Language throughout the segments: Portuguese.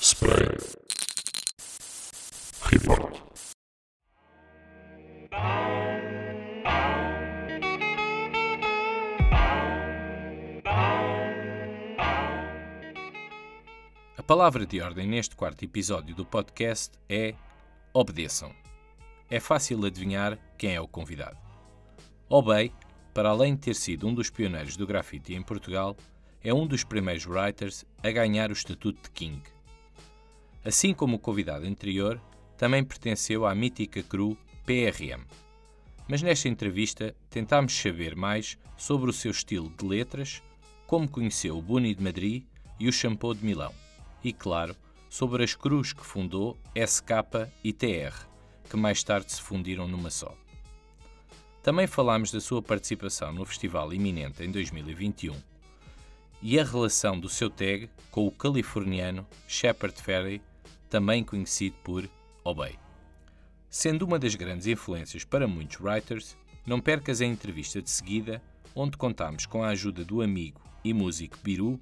Spray. Report. A palavra de ordem neste quarto episódio do podcast é obedeçam. É fácil adivinhar quem é o convidado. Obey, para além de ter sido um dos pioneiros do grafite em Portugal, é um dos primeiros writers a ganhar o estatuto de King. Assim como o convidado anterior, também pertenceu à mítica crew PRM. Mas nesta entrevista tentámos saber mais sobre o seu estilo de letras, como conheceu o Buni de Madrid e o Shampoo de Milão, e claro, sobre as cruz que fundou SK e TR, que mais tarde se fundiram numa só. Também falámos da sua participação no festival iminente em 2021 e a relação do seu tag com o californiano Shepard Ferry, também conhecido por Obey. Sendo uma das grandes influências para muitos writers, não percas a entrevista de seguida, onde contamos com a ajuda do amigo e músico Biru,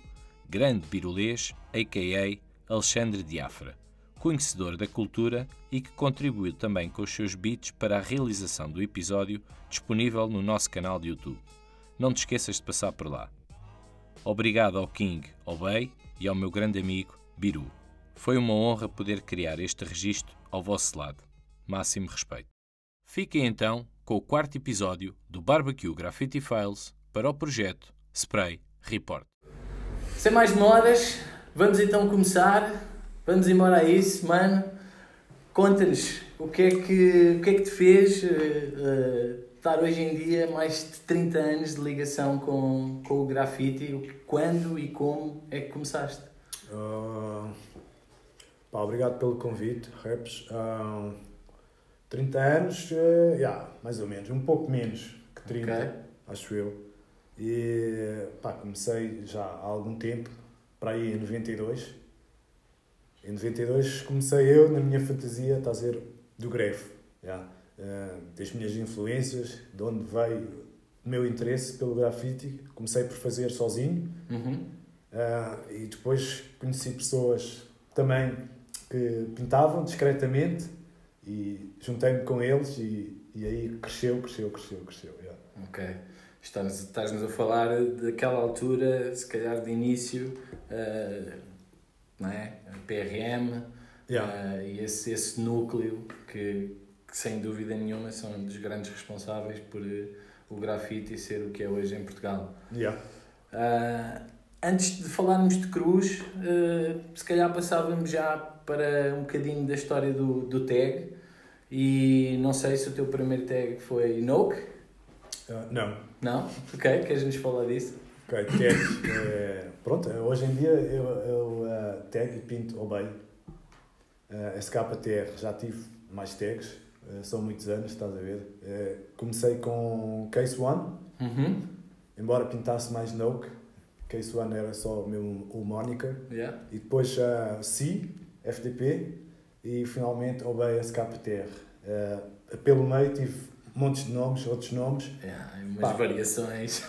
grande birulês, a.k.a. Alexandre Diafra, conhecedor da cultura e que contribuiu também com os seus beats para a realização do episódio disponível no nosso canal de YouTube. Não te esqueças de passar por lá. Obrigado ao King Obey e ao meu grande amigo Biru. Foi uma honra poder criar este registro ao vosso lado. Máximo respeito. Fiquem então com o quarto episódio do Barbecue Graffiti Files para o projeto Spray Report. Sem mais demoras, vamos então começar. Vamos embora a isso, mano. Conta-nos o que é que, o que, é que te fez uh, uh, estar hoje em dia mais de 30 anos de ligação com, com o grafite. Quando e como é que começaste? Uh, pá, obrigado pelo convite, Raps. Uh, 30 anos, uh, yeah, mais ou menos, um pouco menos que 30, Ok. acho eu. E pá, comecei já há algum tempo, para aí em 92. Em 92 comecei eu, na minha fantasia, está a dizer, do greve. Yeah. Uh, das minhas influências, de onde veio o meu interesse pelo grafite. Comecei por fazer sozinho. Uhum. Ah, e depois conheci pessoas também que pintavam discretamente e juntei-me com eles e, e aí cresceu, cresceu, cresceu, cresceu. yeah. Ok. Estás- Estás-nos a falar daquela altura, se calhar de início, uh, não é? PRM Yeah. uh, e esse, esse núcleo que, que, sem dúvida nenhuma, são um dos grandes responsáveis por uh, o grafite ser o que é hoje em Portugal. Yeah. Uh, antes de falarmos de Cruz, uh, se calhar passávamos já para um bocadinho da história do, do tag. E não sei se o teu primeiro tag foi Noke. Ah, não. Não? Ok, queres-nos falar disso? Ok, tags. eh, pronto, eh, hoje em dia eu, eu ah, tag e pinto obey. Uh, SKTR, já tive mais tags, eh, são muitos anos, estás a ver. Eh, comecei com Case One, Uhum. embora pintasse mais Noke. Case One era só o meu o moniker. Yeah. E depois a C, FDP e finalmente Obey SKTR. Uh, pelo meio tive montes de nomes, outros nomes, Yeah, umas Pá. variações.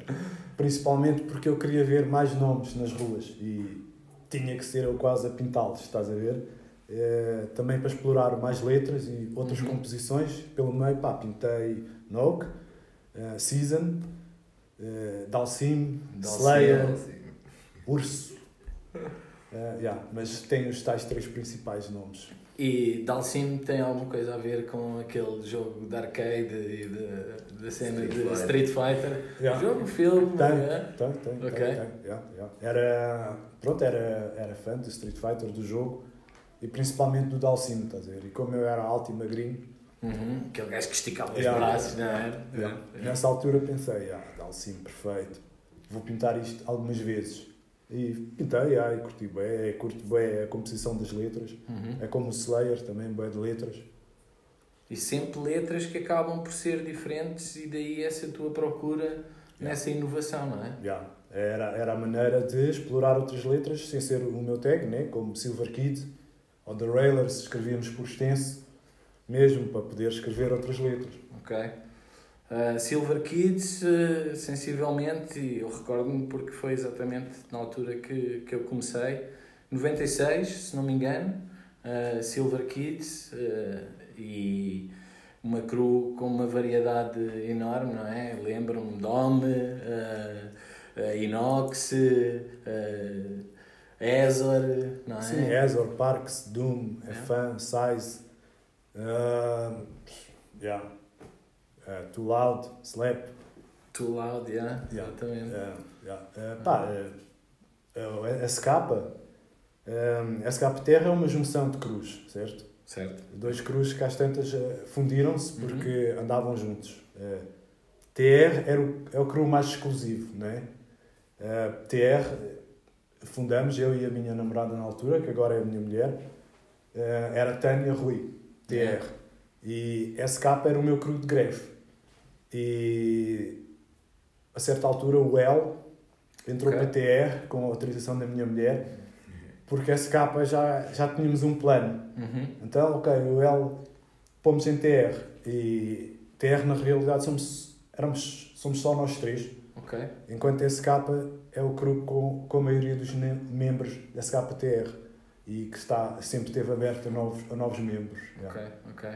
principalmente porque eu queria ver mais nomes nas ruas e tinha que ser eu quase a pintá-los, estás a ver? Uh, também para explorar mais letras e outras Uhum. composições. Pelo meio, pá, pintei Nogue, uh, Season, uh, Dalsim, Slayer, Urso. Uh, yeah, mas tem os tais três principais nomes. E Dalsim tem alguma coisa a ver com aquele jogo de arcade e da cena Street de Fighter. Street Fighter? Yeah. Jogo, filme, Tem, é? tem, tem, tem, tem, yeah, yeah. Era, pronto, era, era fã do Street Fighter, do jogo, e principalmente do Dalsim, estás a ver? E como eu era alto e magrinho, Uhum. Aquele gajo que esticava os Yeah. braços, não é? yeah, Yeah. nessa altura pensei, ah, Dalsim, perfeito, vou pintar isto algumas vezes. E pintei, ah, e curti bem, curto bem a composição das letras, Uhum. é como o Slayer, também bem de letras. E sempre letras que acabam por ser diferentes e daí essa tua procura nessa inovação, não é? Yeah. Era, era a maneira de explorar outras letras sem ser o meu tag, né? como Silver Kid ou The Railers, escrevíamos por extenso, mesmo para poder escrever outras letras. Ok. Uh, Silver Kids, uh, sensivelmente, eu recordo-me porque foi exatamente na altura que, que eu comecei 96, se não me engano, uh, Silver Kids uh, e uma crew com uma variedade enorme, não é? Lembro-me Dome, uh, Inox, Ezor, não é? Sim, Ezor, Parks, Doom, yeah. FM, Size, uh, yeah. Too Loud, Slap. Too Loud, yeah, yeah. exatamente. Yeah. Yeah. Uh, pá, uh, a escapa, um, a escapa terra é uma junção de cruz, certo? Certo. Dois cruzes que às tantas fundiram-se uhum. porque uhum. andavam juntos. Uh, TR era o, é o cru mais exclusivo, não é? Uh, TR fundamos, eu e a minha namorada na altura, que agora é a minha mulher, uh, era Tânia Rui, TR. E SK era o meu cru de greve. E a certa altura o L entrou okay. para TR com a autorização da minha mulher, porque SK já, já tínhamos um plano. Uhum. Então, ok, o L pomos em TR e TR na realidade somos, éramos, somos só nós três. Okay. Enquanto SK é o grupo com, com a maioria dos membros da SKTR e que está, sempre esteve aberto a novos, a novos membros. Ok, yeah. ok.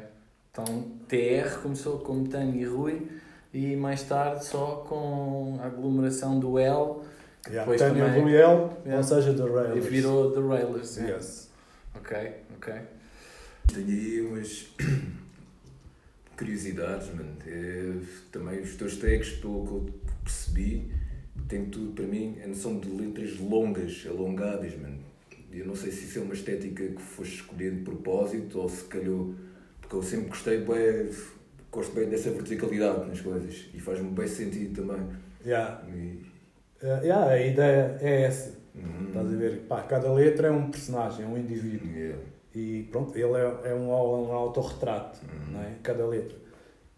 Então TR começou como Tânia e Rui e mais tarde só com a aglomeração do L. Yeah, Tânia também, Rui L, yeah. ou seja, The Railers. E virou The Railers. Yeah. Yes. Ok, ok. Tenho aí umas curiosidades, mano. É, também os teus tags, pelo que eu percebi, tem tudo para mim, a noção de letras longas, alongadas, mano. Eu não sei se isso é uma estética que foste escolher de propósito ou se calhou porque eu sempre gostei bem, gosto bem dessa verticalidade nas coisas e faz-me bem sentido também. Yeah. E... Uh, yeah, a ideia é essa. Uhum. Estás a ver? Pá, cada letra é um personagem, é um indivíduo. Yeah. E pronto, ele é, é um, um autorretrato, uhum. não é? Cada letra.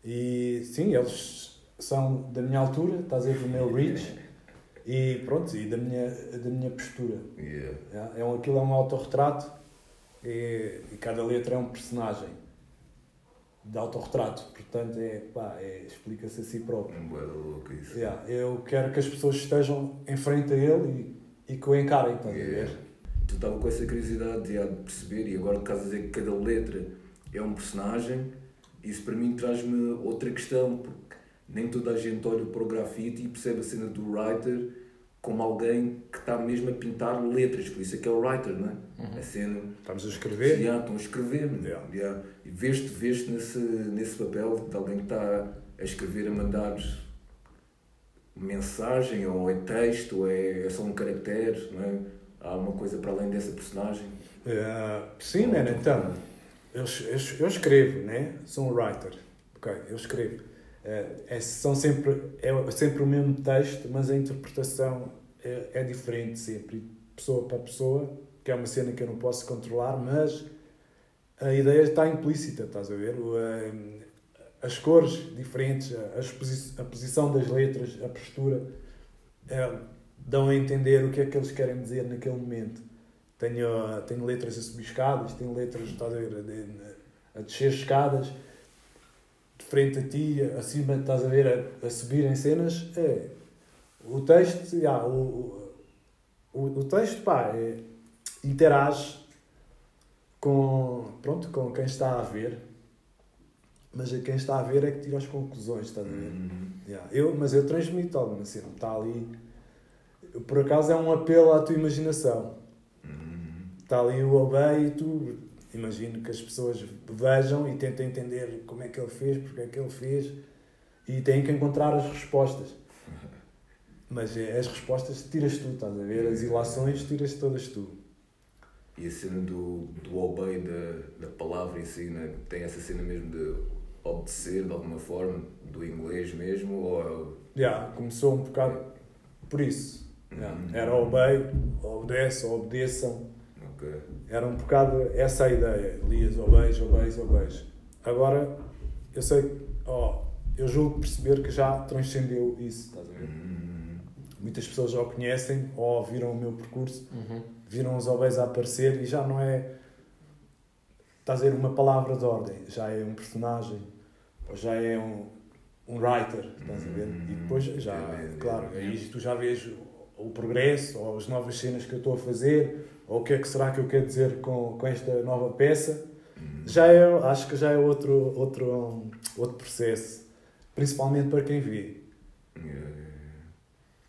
E sim, eles são da minha altura, estás a ver, do meu reach. E pronto, e da minha, da minha postura. Yeah. É, um, aquilo é um autorretrato e, e cada letra é um personagem de autorretrato, portanto é, pá, é, explica-se a si próprio. É louco isso. Yeah, eu quero que as pessoas estejam em frente a ele e, e que o encarem, estás yeah. a ver? Tu estava com essa curiosidade de, de perceber, e agora caso dizer que cada letra é um personagem, isso para mim traz-me outra questão, porque nem toda a gente olha para o grafite e percebe a cena do writer como alguém que está mesmo a pintar letras, por isso é que é o writer, não é? Uhum. A cena. Estamos a escrever? Yeah, estão a escrever. Yeah. Yeah. E vês-te vês nesse, nesse papel de alguém que está a escrever, a mandar mensagem, ou é texto, ou é, é só um caractere, não é? Há uma coisa para além dessa personagem. Uh, sim, man, então, eu, eu, eu escrevo, né? Sou um writer, ok? Eu escrevo. É, é, são sempre, é sempre o mesmo texto, mas a interpretação é, é diferente sempre, pessoa para pessoa, que é uma cena que eu não posso controlar, mas a ideia está implícita, estás a ver? As cores diferentes, a, exposi a posição das letras, a postura, é, dão a entender o que é que eles querem dizer naquele momento. Tenho, tenho letras a subir escadas, tenho letras estás a, ver, a descer escadas, frente a ti, acima, estás a ver, a, a subir em cenas, é. O texto, yeah, o, o, o texto, pá, é, interage com, pronto, com quem está a ver, mas quem está a ver é que tira as conclusões, estás a ver? Uhum. Yeah. Eu, mas eu transmito alguma cena, está ali. Por acaso é um apelo à tua imaginação. Uhum. Está ali o obey e tu imagino que as pessoas vejam e tentem entender como é que ele fez, porque é que ele fez e têm que encontrar as respostas. Mas é, as respostas tiras tu, estás a ver? As ilações tiras todas tu. E a cena do, do obey da, da palavra em si, né? tem essa cena mesmo de obedecer de alguma forma, do inglês mesmo? Ou... Yeah, começou um bocado por isso. Yeah. Uhum. Era obey, obedece, obedeçam Okay. Era um bocado essa a ideia. Lias beijo, ou beijo. Agora, eu sei, oh, eu julgo perceber que já transcendeu isso, estás a ver? Uhum. Muitas pessoas já o conhecem ou viram o meu percurso, uhum. viram os obeios a aparecer e já não é, estás a ver, uma palavra de ordem, já é um personagem, ou já é um, um writer, estás a ver? E depois já, é, claro, aí tu já vês o progresso, ou as novas cenas que eu estou a fazer, ou o que é que será que eu quero dizer com, com esta nova peça, já é, acho que já é outro, outro, um, outro processo, principalmente para quem vê.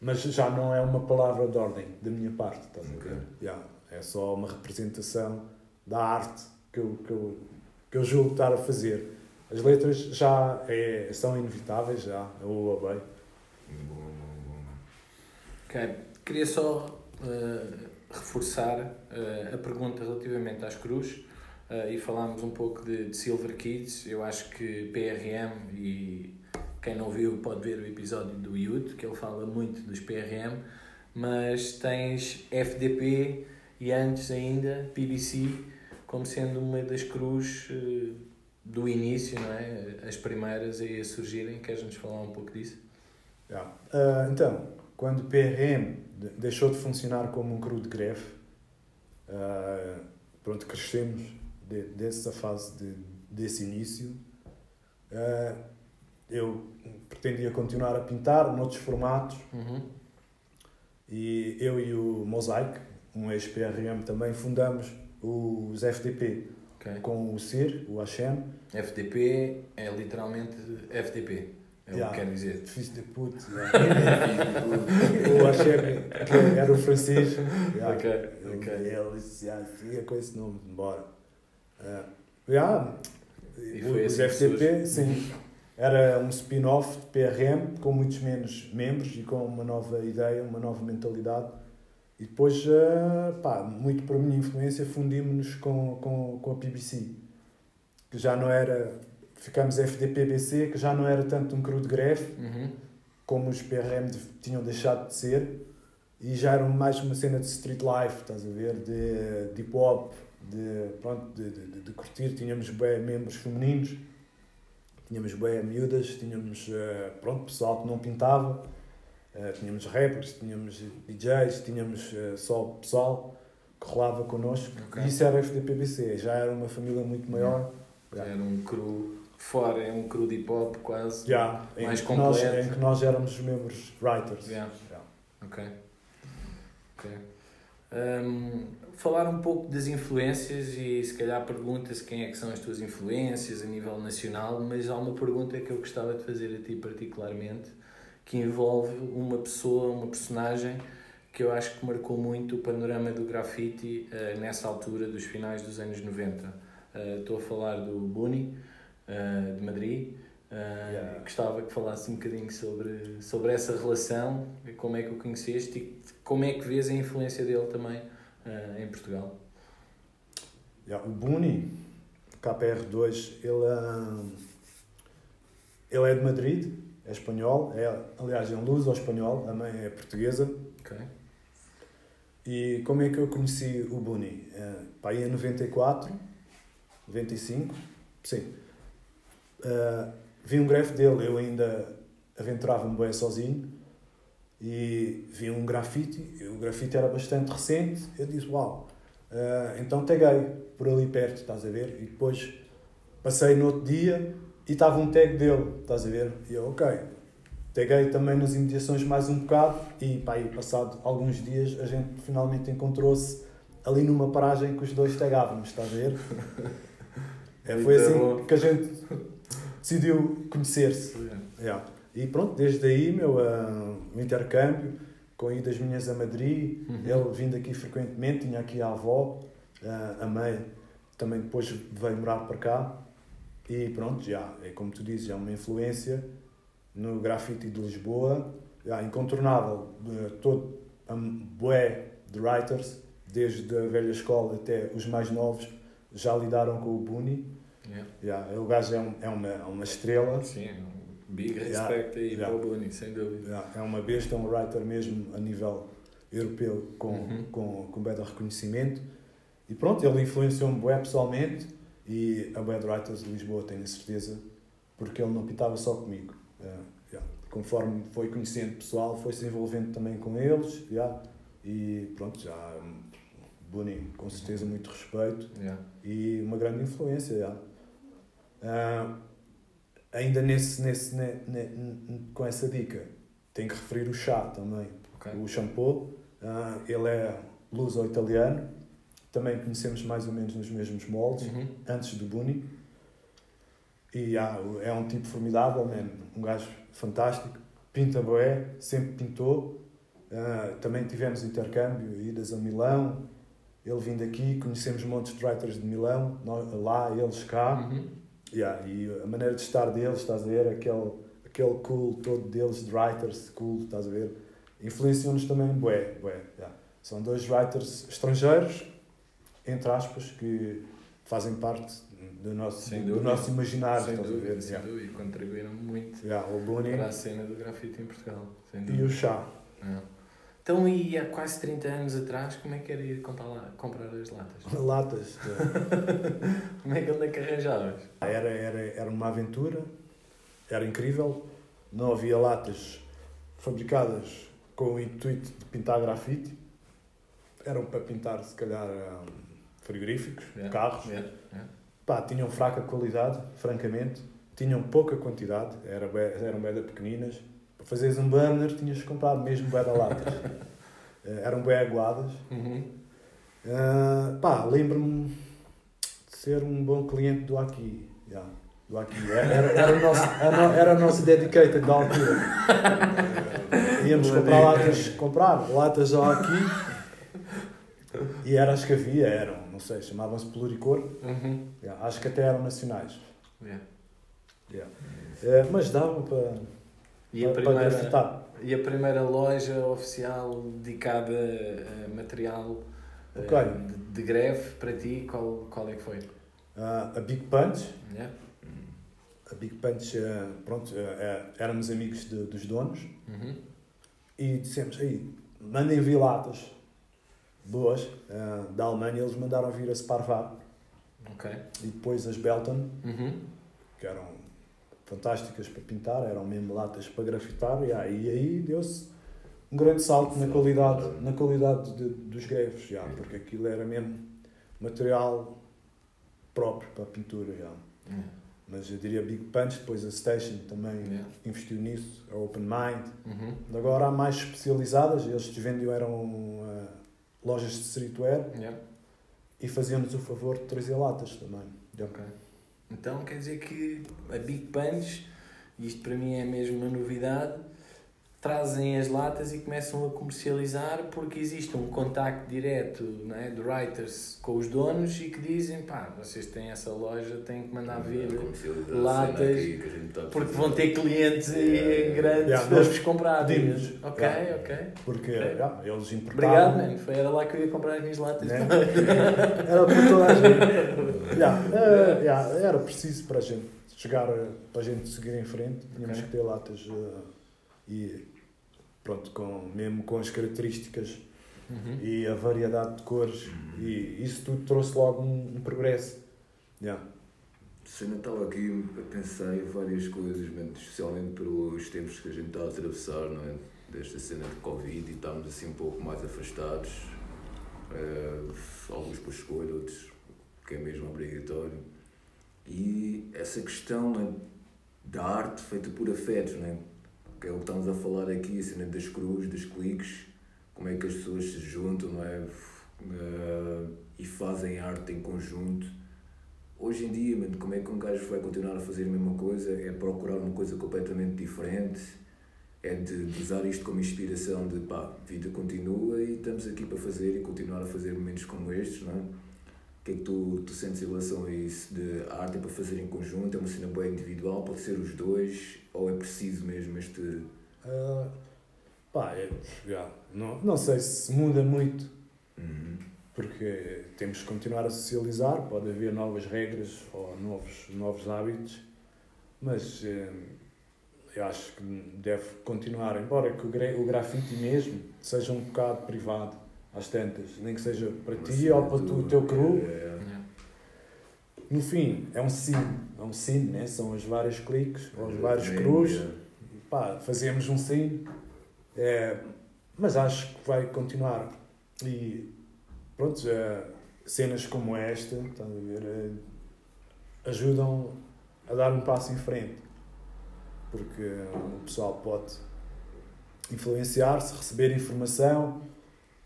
Mas já não é uma palavra de ordem da minha parte, estás a ver? Yeah, é só uma representação da arte que eu, que eu, que eu julgo estar a fazer. As letras já é, são inevitáveis, já, eu abei. Ok. Queria só eh, reforçar eh, a pergunta relativamente às cruzes eh, e falámos um pouco de, de Silver Kids. Eu acho que PRM e quem não viu pode ver o episódio do Youth, que ele fala muito dos PRM, mas tens FDP e antes ainda PBC como sendo uma das cruzes eh, do início, não é? As primeiras a surgirem. Queres-nos falar um pouco disso? Yeah. Ah, então, quando PRM deixou de funcionar como um crew de greve, ah, pronto, crescemos de, dessa fase, de, desse início. Ah, eu pretendia continuar a pintar noutros formatos Uhum. e eu e o Mosaic, um ex-PRM também, fundamos os FDP Ok. com o CIR, o Hashem, FDP é literalmente FDP. É o Yeah. que quer dizer. Fiz de puto, o Hashem, que era o francês, yeah. Ok, Ele, ok. ele ia com esse nome, embora. Uh, yeah, E o- foi os assim FTP, sim. Era um spin-off de PRM, com muitos menos membros e com uma nova ideia, uma nova mentalidade. E depois, uh, pá, muito por minha influência, fundimos-nos com, com, com a PBC, que já não era. Ficamos FDP-BC, que já não era tanto um crew de greve, Uhum. como os PRM de- tinham deixado de ser e já era mais uma cena de street life, estás a ver? De, de hip hop, de, pronto, de, de, de- curtir. Tínhamos bem membros femininos, tínhamos bem miúdas, tínhamos eh, pronto, pessoal que não pintava, eh, tínhamos rappers, tínhamos DJs, tínhamos eh, só pessoal que rolava connosco. Ok. E isso era FDPBC, já era uma família muito maior. Era um cru fora, é um cru de hip hop quase. Em, Mais que nós, completo. em que nós éramos os membros writers. Yeah. Já. Ok. Ok. Hum, falar um pouco das influências e se calhar pergunta-se quem é que são as tuas influências a nível nacional, mas há uma pergunta que eu gostava de fazer a ti particularmente, que envolve uma pessoa, uma personagem que eu acho que marcou muito o panorama do grafite eh, nessa altura dos finais dos anos 90. Eh, Estou a falar do Buni, eh, de Madrid. Eh, Yeah. Gostava que falasse um bocadinho sobre, sobre essa relação, como é que o conheceste e como é que vês a influência dele também eh, em Portugal. Yeah, o Buni, KPR2, ele, ah, ele é de Madrid, é espanhol, é, aliás é um luso espanhol, a mãe é portuguesa. Ok? E como é que eu conheci o Buni? Uh, pá, aí em 94, 95, sim. Ah, vi um grafite dele, eu ainda aventurava-me bem sozinho e vi um grafite, e o grafite era bastante recente, eu disse, uau, ah, então taguei por ali perto, estás a ver? E depois passei no outro dia e estava um tag dele, estás a ver? E eu, ok, taguei também nas imediações mais um bocado e pá, aí passado alguns dias a gente finalmente encontrou-se ali numa paragem que os dois tagavamos, estás a ver? É, foi assim bom. que a gente decidiu conhecer-se. Yeah. E pronto, desde aí, meu, ah, o intercâmbio, com idas minhas a Madrid, Uhum. ele vindo aqui frequentemente, tinha aqui a avó, ah, a mãe também depois veio morar para cá. E pronto, já, é como tu dizes, é uma influência no grafite de Lisboa, já, incontornável, todo, um, bué de writers, desde a velha escola até os mais novos, já lidaram com o Buni. Yeah. Já, o gajo é, um, é, uma, é uma estrela, Sim, um big Yeah. respect aí Yeah. para o sem dúvida. É uma besta, é um writer mesmo a nível europeu com, Uhum. com, com bem de reconhecimento. E pronto, ele influenciou-me bué pessoalmente e a Bad Writers de Lisboa, tenho a certeza, porque ele não pintava só comigo. É, já. Conforme foi conhecendo pessoal, foi se envolvendo também com eles. já. E pronto, já. Boni, com certeza, muito respeito Yeah. e uma grande influência. Ah, ainda nesse, nesse, ne- ne- n- com essa dica, tenho que referir o chá também. Ok. o shampoo. Ah, ele é luso-italiano. Também conhecemos mais ou menos nos mesmos moldes, Uhum. antes do Buni. E ah, é um tipo formidável, man. um gajo fantástico. Pinta boé, sempre pintou. Ah, também tivemos intercâmbio, idas a Milão. Ele vindo aqui, conhecemos montes de writers de Milão, nós- lá, eles cá. Uhum. Yeah, e a maneira de estar deles, estás a ver? Aquele, aquele cool todo deles, de writers, cool, estás a ver? Influenciam-nos também, bué, bué. yeah. São dois writers estrangeiros, entre aspas, que fazem parte do nosso, do nosso imaginário, sem estás a dúvida, ver? sem Yeah. dúvida. Contribuíram muito Yeah, para a cena do grafite em Portugal. E o chá. É. Então, e há quase 30 anos atrás, como é que era ir comprar, lá, comprar as latas? Latas. yeah. Como é que onde é que arranjavas? Era, era, era uma aventura, era incrível. Não havia latas fabricadas com o intuito de pintar grafite. Eram para pintar, se calhar, hum, frigoríficos, Yeah. carros. Yeah, yeah. Pá, tinham fraca qualidade, francamente. Tinham pouca quantidade, era, bué- eram bem pequeninas. Para fazeres um burner, tinhas que comprar mesmo bué de latas. Eh, eram bem aguadas. Uhum. Ah, pá, lembro-me de ser um bom cliente do Aqui. Yeah, do Aqui. Era, era, era o nosso, era, era o nosso dedicated da altura. Ah, íamos comprar latas, comprar latas ao Aqui. E era as que havia, eram, não sei, chamavam-se Pluricor. Uhum. Yeah, acho que até eram nacionais. Yeah. Yeah. Eh, mas dava para, E, a primeira, e a primeira loja oficial dedicada a material eh, Ok. de, de greve para ti, qual, qual é que foi? Ah, a Big Punch. Yeah? A Big Punch, eh, pronto, eh, éramos amigos de- dos donos. Uhum. e dissemos, aí, mandem vir latas boas da Alemanha, eles mandaram vir a Sparvar Ok. e depois as Belton, Uhum. que eram fantásticas para pintar, eram mesmo latas para grafitar, e aí, e aí deu-se um grande salto na qualidade, na qualidade de- dos greves, já, porque aquilo era mesmo material próprio para a pintura. Yeah. Mas eu diria Big Punch, depois a Station também Yeah. investiu nisso, a Open Mind, Uhum. Agora há mais especializadas, eles que vendiam eram eh, lojas de streetwear Yeah. e faziam-nos o favor de trazer latas também. Ok. Então quer dizer que a Big Punch, isto para mim é mesmo uma novidade, trazem as latas e começam a comercializar porque existe um contacto direto né, de writers com os donos e que dizem, pá, vocês têm essa loja, têm que mandar vir a latas, aqui a porque vão ter clientes aí Yeah. grandes Yeah, para vos comprar. Ok, Yeah. ok. Porque já, eles Obrigado, importavam. mano. Foi, era lá que eu ia comprar as minhas latas. Né? Era para toda a gente. Eh, era preciso para a gente chegar, eh, para a gente seguir em frente, tínhamos Ok. que ter latas eh, e pronto, com, mesmo com as características Uhum. e a variedade de cores e isso tudo trouxe logo um, um progresso. Já. Se eu não estava aqui a pensar em várias coisas, especialmente pelos tempos que a gente está a atravessar, não é? Desta cena de Covid e estamos assim um pouco mais afastados, eh, alguns por escolha, outros que é mesmo obrigatório. E essa questão é, da arte feita por afetos, não é? Que é o que estamos a falar aqui, a cena das cruzes, dos cliques, como é que as pessoas se juntam, não é? Eh, e fazem arte em conjunto. Hoje em dia, mano, como é que um gajo vai continuar a fazer a mesma coisa? É procurar uma coisa completamente diferente, é de, de usar isto como inspiração de pá, a vida continua e estamos aqui para fazer e continuar a fazer momentos como estes, não é? Que é que tu, tu sentes em relação a isso? De a arte é para fazer em conjunto, é uma cena boa individual, pode ser os dois, ou é preciso mesmo este. Ah, pá, é, já, não, não sei se muda muito, Uhum. porque temos que continuar a socializar, pode haver novas regras ou novos, novos hábitos, mas eh, eu acho que deve continuar, embora que o, gra- o grafite mesmo seja um bocado privado, às tantas, nem que seja para ti ou para tu, o teu cru, É, Yeah. no fim é um sim, é um sim, né? são os vários cliques, ou os vários é, crus, é. pá, fazemos um sim, é, mas acho que vai continuar. E pronto, é, cenas como esta, estás a ver, é, ajudam a dar um passo em frente. Porque o pessoal pode influenciar-se, receber informação,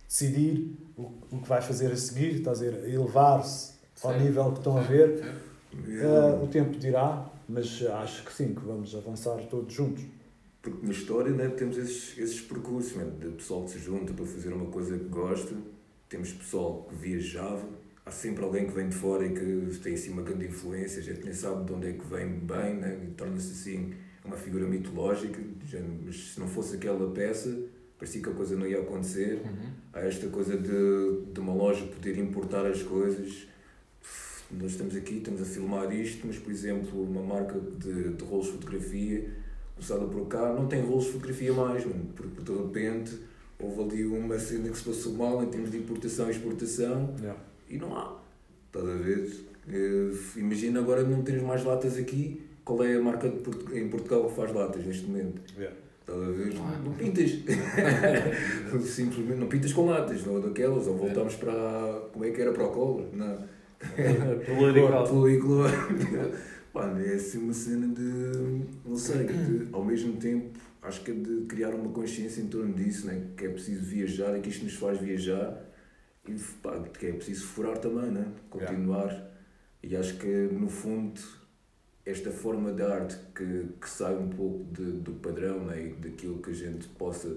decidir o, o que vai fazer a seguir, estás a dizer, elevar-se ao nível que estão a ver. Uh, o tempo dirá, mas acho que sim, que vamos avançar todos juntos. Porque na história né, temos esses, esses percursos, né, de pessoal que se junta para fazer uma coisa que gosta, temos pessoal que viajava, há sempre alguém que vem de fora e que tem assim uma grande influência, a gente nem sabe de onde é que vem bem, né, e torna-se assim uma figura mitológica, já- mas se não fosse aquela peça, parecia que a coisa não ia acontecer. Uhum. Há esta coisa de, de uma loja poder importar as coisas. Nós estamos aqui, estamos a filmar isto, mas, por exemplo, uma marca de, de rolos de fotografia, começada por cá, não tem rolos de fotografia mais, mano, porque de repente houve ali uma cena que se passou mal em termos de importação e exportação Yeah. e não há. Estás a ver? Eh, imagina agora não tens mais latas aqui. Qual é a marca em Portugal que faz latas neste momento? Yeah. Estás a ver? Não pintas. Simplesmente não pintas com latas, não daquelas. Ou voltamos para. Como é que era? Para o cola? Não. Pluricolor. Mano, é assim uma cena de. Não sei, de, ao mesmo tempo, acho que é de criar uma consciência em torno disso, né? que é preciso viajar e que isto nos faz viajar e pá, que é preciso furar também, né? continuar. E acho que, no fundo, esta forma de arte que, que sai um pouco de, do padrão né? e daquilo que a gente possa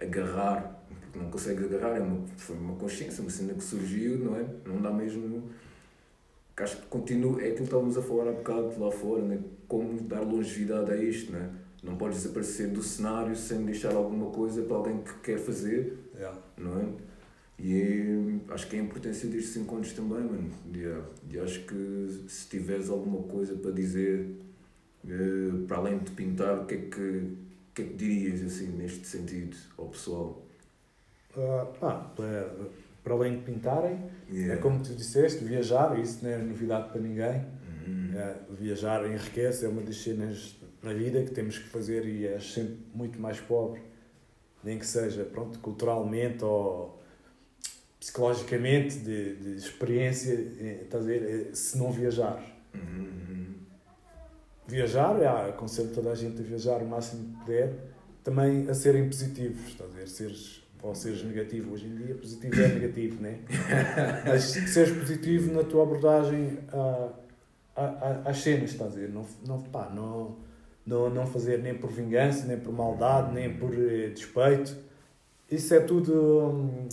agarrar, porque não consegue agarrar, é uma, foi uma consciência, uma cena que surgiu, não é? Não dá mesmo. Que acho que continua, é aquilo que estávamos a falar há bocado lá fora, né? como dar longevidade a isto, né? não podes desaparecer do cenário sem deixar alguma coisa para alguém que quer fazer, Yeah. não é? E é- acho que é a importância destes encontros também, mano. Yeah. E acho que se tiveres alguma coisa para dizer, eh, para além de pintar, o que é que, que, é que dirias assim, neste sentido ao pessoal? Ah, pá, para, para além de pintarem, Yeah. é como tu disseste, viajar, isso não é novidade para ninguém. Uhum. É, viajar enriquece, é uma das cenas na vida que temos que fazer e és sempre muito mais pobre, nem que seja pronto, culturalmente ou psicologicamente, de, de experiência, eh, estás a ver, eh, se não viajar. Uhum. Viajar, é, aconselho toda a gente a viajar o máximo que puder, também a serem positivos, estás a ver, seres, ou seres negativo. Hoje em dia, positivo é negativo, né? Mas seres positivo na tua abordagem a, a, a- às cenas, estás a ver? Não, não, pá, não, não, não fazer nem por vingança, nem por maldade, nem por eh, despeito. Isso é tudo hum,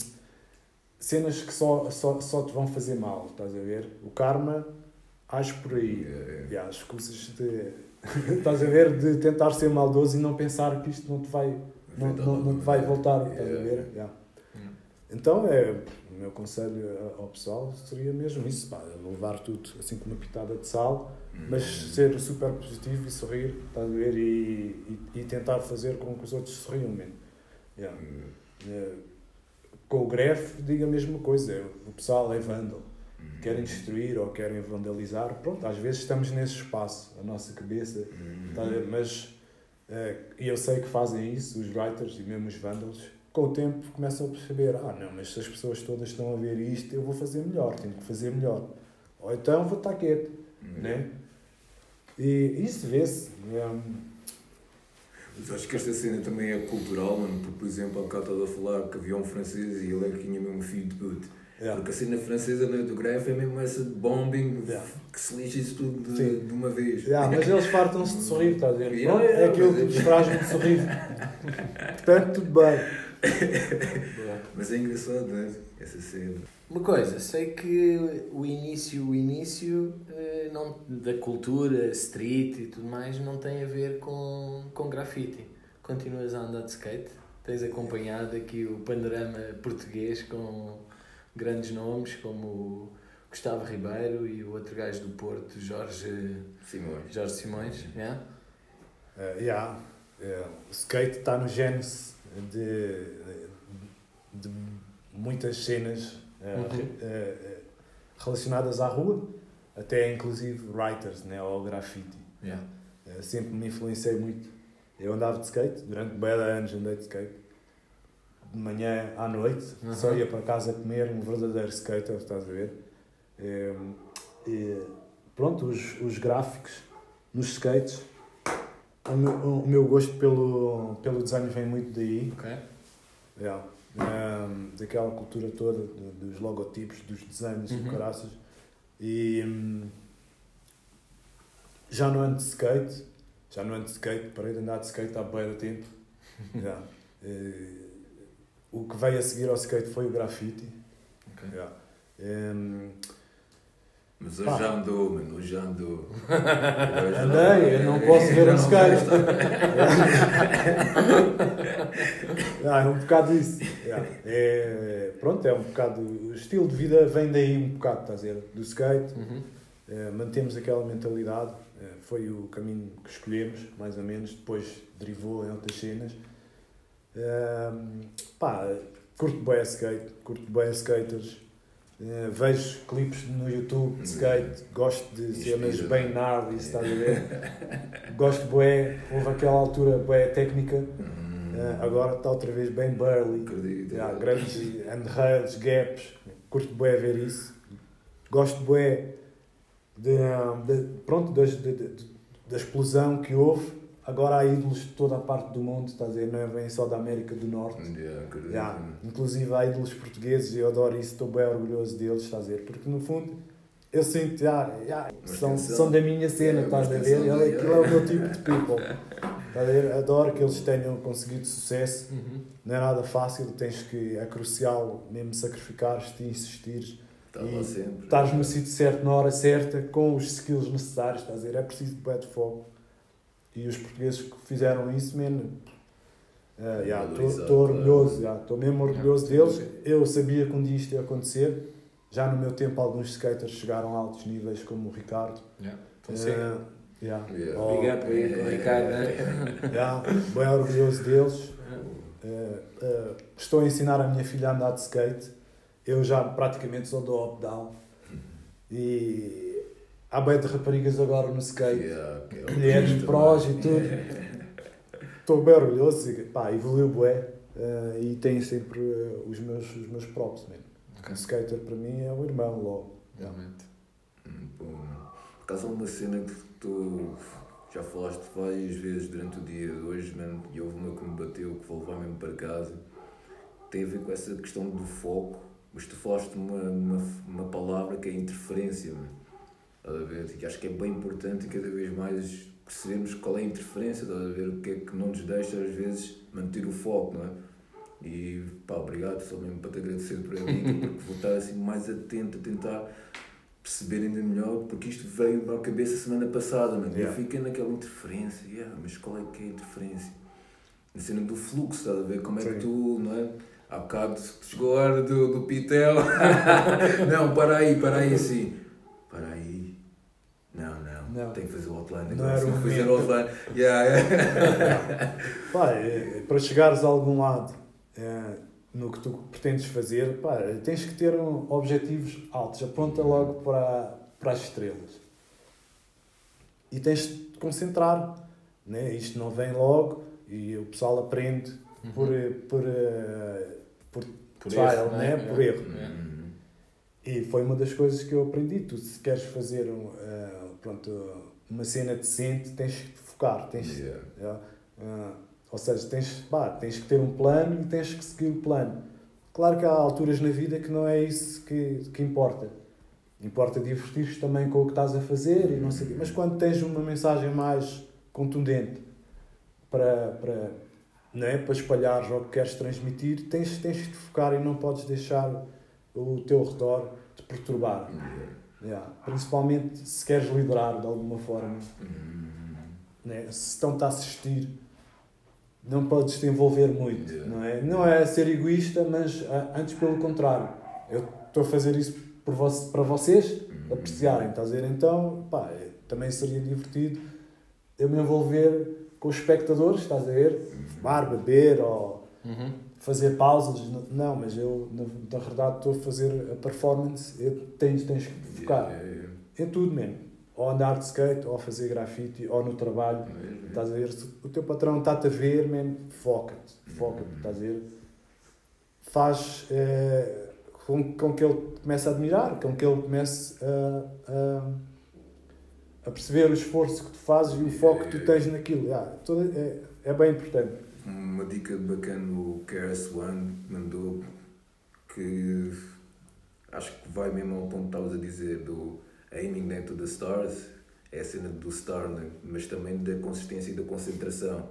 cenas que só, só, só te vão fazer mal, estás a ver? O karma, acho por aí. Yeah, yeah. E há as coisas de. estás a ver? De tentar ser maldoso e não pensar que isto não te vai, não, não, não te vai voltar. Estás a Yeah, ver? yeah. Yeah. Então, é, o meu conselho ao pessoal seria mesmo isso: pá, levar tudo assim com uma pitada de sal, mas Uhum. ser super positivo e sorrir, estás a ver? E, e, e tentar fazer com que os outros sorriam mesmo. Yeah. Uhum. Com o greve, digo a mesma coisa: o pessoal é vândalo querem destruir ou querem vandalizar, pronto, às vezes estamos nesse espaço, a nossa cabeça, ver? mas eh, e eu sei que fazem isso, os writers e mesmo os vândalos, com o tempo começam a perceber, ah não, mas se as pessoas todas estão a ver isto, eu vou fazer melhor, tenho que fazer melhor. Ou então vou estar quieto, Uhum. né? E isso vê-se. é, Mas acho que esta cena também é cultural, mano, porque, por exemplo, há bocado estava a falar que havia um francês e ele é que tinha mesmo filho de puto. é, Porque a cena francesa né, do greve é mesmo essa de bombing, Yeah. que se lixa isso tudo de, de uma vez. Yeah, mas eles fartam-se de sorrir, está a ver? Yeah, Pronto, é yeah, aquilo que é- nos traz muito sorriso. Portanto, tudo bem. Mas é engraçado, né? Essa cena. Uma coisa, sei que o início, o início eh, não, da cultura, street e tudo mais não tem a ver com, com grafite. Continuas a andar de skate? Tens acompanhado aqui o panorama português com grandes nomes como o Gustavo Ribeiro e o outro gajo do Porto, Jorge, Simões. Jorge Simões. yeah? Uh, yeah. Uh, o skate está no gênese de, de muitas cenas uh, Uhum. re- uh, uh, relacionadas à rua, até inclusive writers né, ou grafite. Yeah. Uh, sempre me influenciei muito. Eu andava de skate, durante bem anos andei de skate. De manhã à noite, Uhum. só ia para casa comer, um verdadeiro skater, estás a ver? Um, e, pronto, os, os gráficos nos skates o meu, o meu gosto pelo, pelo desenho vem muito daí. Ok. Yeah. Um, daquela cultura toda dos logotipos, dos desenhos e Uhum. caraças. E hum, já no ano de skate, já no ano de skate, parei de andar de skate há bem de tempo. Yeah. Eh, o que veio a seguir ao skate foi o grafite. Ok. Yeah. Um, Mas hoje já andou, mano, hoje já andou. Andei, eu não posso ver um skate. Ah, é um bocado isso. É, pronto, é um bocado. O estilo de vida vem daí um bocado, estás a dizer? Do skate. Uhum. Eh, mantemos aquela mentalidade. eh, foi o caminho que escolhemos, mais ou menos. Depois derivou em outras cenas. Ehm, pá, curto bem skate, curto bem skaters. Eh, vejo clipes no YouTube de skate, gosto de cenas bem gnarly, estás a ver? gosto bué, houve aquela altura bué técnica, Hum, eh, agora está outra vez bem burly, yeah, grandes handrails, gaps, curto bué ver isso. Gosto bué de, de, pronto, das, de, de- da explosão que houve. Agora há ídolos de toda a parte do mundo, estás a ver? Não é bem só da América do Norte. Yeah, acredito. Yeah. Inclusive há ídolos portugueses e eu adoro isso, estou bem orgulhoso deles, estás a ver? Porque no fundo eu sinto, yeah, yeah, são, são da minha cena, É, uma estás a ver? Ele- Aquilo é o meu tipo de people. Estás a ver? Adoro que eles tenham conseguido sucesso. Uhum. Não é nada fácil, tens que, é crucial mesmo sacrificares-te e insistires. Estava E sempre. Estares no sítio certo, na hora certa, com os skills necessários, estás a ver? É preciso de de fogo. E os portugueses que fizeram isso, mesmo. Valorizar, Estou orgulhoso, estou mesmo orgulhoso Yeah, deles. Eu sabia que um dia isto ia acontecer. Já no meu tempo, alguns skaters chegaram a altos níveis, como o Ricardo. Yeah. Fonseca. Eh, yeah. Yeah. Oh, Big up aí, é, Ricardo. yeah, bem orgulhoso deles. Eh, eh, estou a ensinar a minha filha a andar de skate. Eu já praticamente sou do up-down. E há bem de raparigas agora no skate. Yeah, é o Mulheres Cristo, prós e tudo. Estou bem orgulhoso. Pá, evoluiu bué. eh, e tem sempre eh, os, meus, os meus props, mesmo. Ok. Um skater para mim é o irmão logo. Realmente. Hum, mano. Por acaso há uma cena que tu já falaste várias vezes durante o dia de hoje, mano, e houve uma que me bateu, que vou levar mesmo para casa, tem a ver com essa questão do foco, mas tu falaste uma, uma, uma palavra que é interferência, mano. Estás a ver? E acho que é bem importante cada vez mais percebermos qual é a interferência, estás a ver? O que é que não nos deixa às vezes manter o foco, não é? E pá, obrigado, só mesmo para te agradecer por a dica, porque vou estar assim mais atento a tentar perceber ainda melhor, porque isto veio à cabeça semana passada, mano. Yeah. Eu fiquei naquela interferência, yeah, mas qual é que é a interferência? Na cena do fluxo, estás a ver? Como é que Sim. tu, não é? Há bocado chegou a hora do, do pitel. não, para aí, para aí assim. Para aí. Não. Tem que fazer o outline. Não era se não fazer o outline. Yeah, yeah. Pá, eh, para chegares a algum lado eh, no que tu pretendes fazer, pá, tens que ter um, objetivos altos. Aponta logo para, para as estrelas. E tens de te concentrar. Né? Isto não vem logo e o pessoal aprende por, eh, por, eh, por, Por trial, erro, né? né? por erro. Hum, E foi uma das coisas que eu aprendi. Tu, se queres fazer um, eh, pronto, uma cena decente, tens que te focar. Tens, yeah. já. Ah, ou seja, tens, pá, tens que ter um plano e tens que seguir o plano. Claro que há alturas na vida que não é isso que, que importa. Importa divertir-te também com o que estás a fazer e não sei. Mas quando tens uma mensagem mais contundente para, para, não é? para espalhar o que queres transmitir, tens, tens que te focar e não podes deixar o teu redor te perturbar. Yeah. Principalmente se queres liderar de alguma forma Hum, né? se estão-te a assistir, não podes te envolver muito, Yeah. não é? Não é ser egoísta, mas ah, antes pelo contrário. Eu estou a fazer isso por vo para vocês apreciarem, estás a ver? Então, pá, é- também seria divertido eu me envolver com os espectadores, estás a ver? Fumar, beber ou Uhum. Fazer pausas. Não, mas eu, na, verdade, estou a fazer a performance, eu tens, tens que focar Yeah, yeah, em tudo mesmo. Ou andar de skate, ou fazer grafite, ou no trabalho. Estás a ver? Se o teu patrão está-te a ver, man, foca-te. Foca-te, estás a ver? Faz eh, com, com que ele comece a admirar, com que ele comece a, a, a perceber o esforço que tu fazes e o foco que tu tens naquilo. Yeah, toda- é, é bem importante. Uma dica bacana o KRS One mandou que acho que vai mesmo ao ponto que estavas a dizer do aiming dentro the stars, é a cena do star, né? mas também da consistência e da concentração.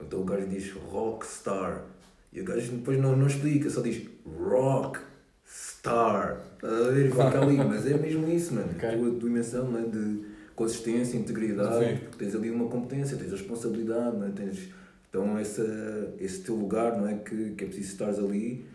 Então o gajo diz rock star e o gajo depois não, não explica, só diz rock star. Estás a ver? E Fica ali, mas é mesmo isso, mano. Ok. A tua dimensão né? de consistência, integridade, Sim. porque tens ali uma competência, tens a responsabilidade, né? tens então essa, esse teu lugar, não é? Que, que é preciso estares ali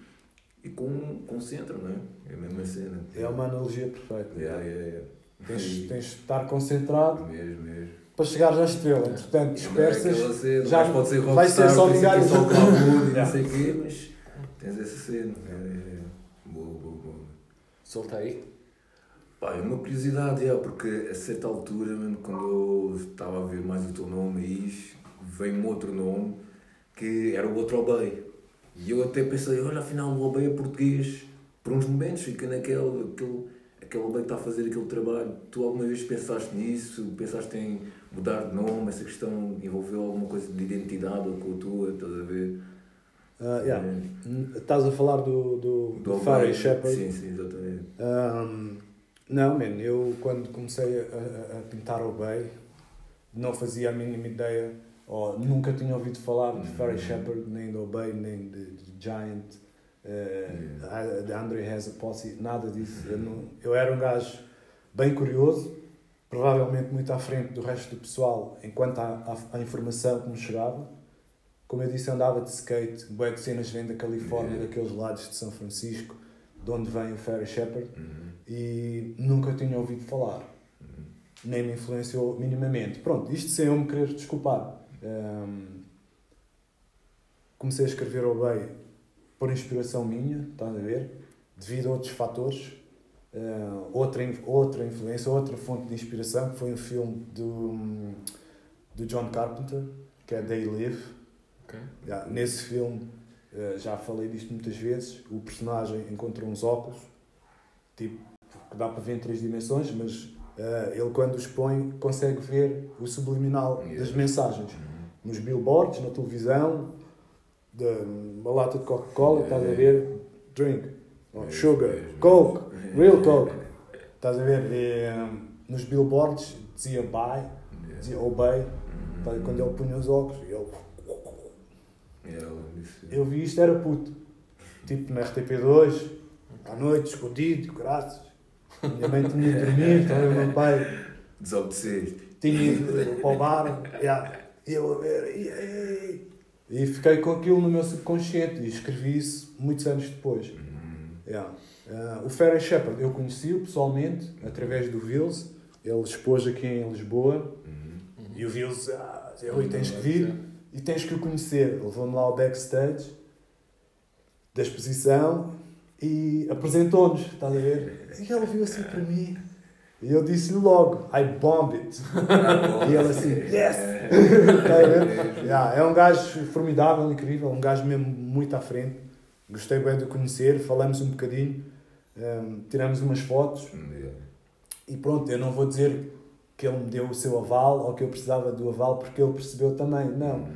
e com, concentra, não é? É a mesma cena. É uma analogia perfeita. Yeah, yeah, yeah. Tens, tens de estar concentrado Mesmo, mesmo. para chegares à estrela. Entretanto, dispersas. Cena, já mas pode ser vai ser rockstar, só isso é que é só glamour e não sei o quê, mas tens essa cena. É, é, é. Boa, boa, boa. Solta aí. Pá, é uma curiosidade, é, porque a certa altura, mano, quando eu estava a ver mais o teu nome aí, veio-me outro nome que era o outro Obey. E eu até pensei, olha, afinal o Obey é português. Por uns momentos fica naquele, aquele, aquele Obey que está a fazer aquele trabalho. Tu alguma vez pensaste nisso? Pensaste em mudar de nome? Essa questão envolveu alguma coisa de identidade ou com a tua? Estás a ver? Ah, yeah. É. Estás a falar do, do, do, Obey. Fairy Shepherd. Sim, sim, exatamente. Ahm, não, man, eu quando comecei a, a- a pintar o Bay, não fazia a mínima ideia, ou nunca tinha ouvido falar de Fairy Uhum. Shepherd, nem do Obey, nem de, de Giant, uh, de Andre Has a Posse, nada disso. Eu, não- eu era um gajo bem curioso, provavelmente muito à frente do resto do pessoal, enquanto à, à, à informação que me chegava. Como eu disse, andava de skate, bué de cenas vêm da Califórnia, Yeah. daqueles lados de São Francisco, de onde vem o Fairy Shepherd Uhum. e nunca tinha ouvido falar, Uhum. nem me influenciou minimamente. Pronto, isto sem eu me querer desculpar. Hum, comecei a escrever ao bem por inspiração minha, estás a ver? Devido a outros fatores. Hum, outra, outra influência, outra fonte de inspiração, que foi um filme do, do John Carpenter, que é They Live. Ok. Já, nesse filme, eh, já falei disto muitas vezes, o personagem encontra uns óculos, tipo, que dá para ver em três dimensões, mas eh, ele quando os põe consegue ver o subliminal Yeah. das mensagens. Uhum. Nos billboards, na televisão, de, uma lata de Coca-Cola, Yeah, estás a yeah. ver? Drink, oh, Mesmo, sugar, coke, real coke. Estás a ver? E, eh, nos billboards dizia buy, Yeah. dizia obey, Uhum. Tá, quando ele punha os óculos, ele Yeah, ela disse- Eu vi isto, era puto. Tipo na RTP2, à noite, escondido, graças. Minha mãe tinha ido dormir, então o meu pai Desobedeceste. tinha ido para o bar. yeah. E eu a ver. E, e- e fiquei com aquilo no meu subconsciente e escrevi isso muitos anos depois. Uhum. Yeah. Ah, o Ferry Shepherd eu conheci-o pessoalmente, através do Vils. Ele expôs aqui em Lisboa. Uhum. E o Vils, ah, Rui, tens que vir e tens que o conhecer. Levou-me lá ao backstage da exposição e apresentou-nos, estás a ver? E ele viu assim para mim e eu disse-lhe logo, I bomb it. E ele assim, yes! Estás a ver? Yeah, é um gajo formidável, incrível, um gajo mesmo muito à frente. Gostei bem de o conhecer, falamos um bocadinho, hum, tiramos umas fotos Yeah. e pronto, eu não vou dizer que ele me deu o seu aval ou que eu precisava do aval porque ele percebeu também. Não.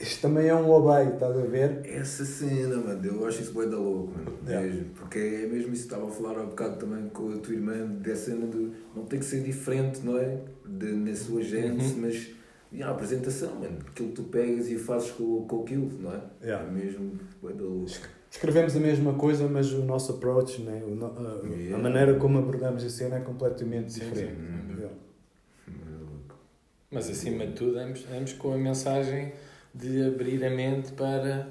Isto também é um obey, estás a ver? Essa cena, mano, eu acho isso bem da louco, mano. Yeah. Mesmo. Porque é mesmo isso que estava a falar há bocado também com a tua irmã, dessa cena de não tem que ser diferente, não é? De, na sua gente, Uhum. mas yeah, a apresentação, mano. Aquilo que tu pegas e fazes com, com aquilo, não é? Yeah. É mesmo bem da louco. Escrevemos a mesma coisa, mas o nosso approach, né? o no- a, a Yeah. maneira como abordamos a cena é completamente Sim, diferente. sim. Louco. Mas acima de tudo, vamos, vamos com a mensagem de abrir a mente para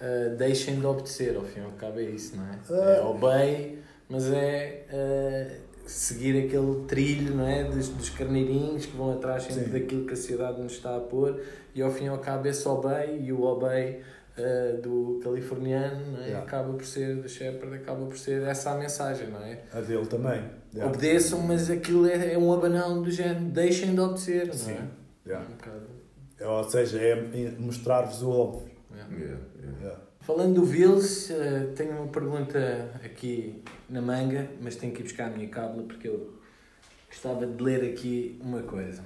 ah, deixem de obedecer. Ao fim e ao cabo é isso, não é? É Ah. obey, mas é ah, seguir aquele trilho não é? dos, dos carneirinhos que vão atrás sempre daquilo que a sociedade nos está a pôr. E ao fim e ao cabo esse obey e o obey ah, do californiano não é? Yeah. acaba por ser, do Shepard, acaba por ser essa a mensagem, não é? A dele também. Yeah. Obedeçam, mas aquilo é, é um abanão do género, deixem de obedecer, não Sim. é? Yeah. Um bocado. Ou seja, é mostrar-vos o óbvio. yeah. Yeah, yeah. Yeah. Falando do Vils, eh, tenho uma pergunta aqui na manga, mas tenho que ir buscar a minha cábula porque eu gostava de ler aqui uma coisa.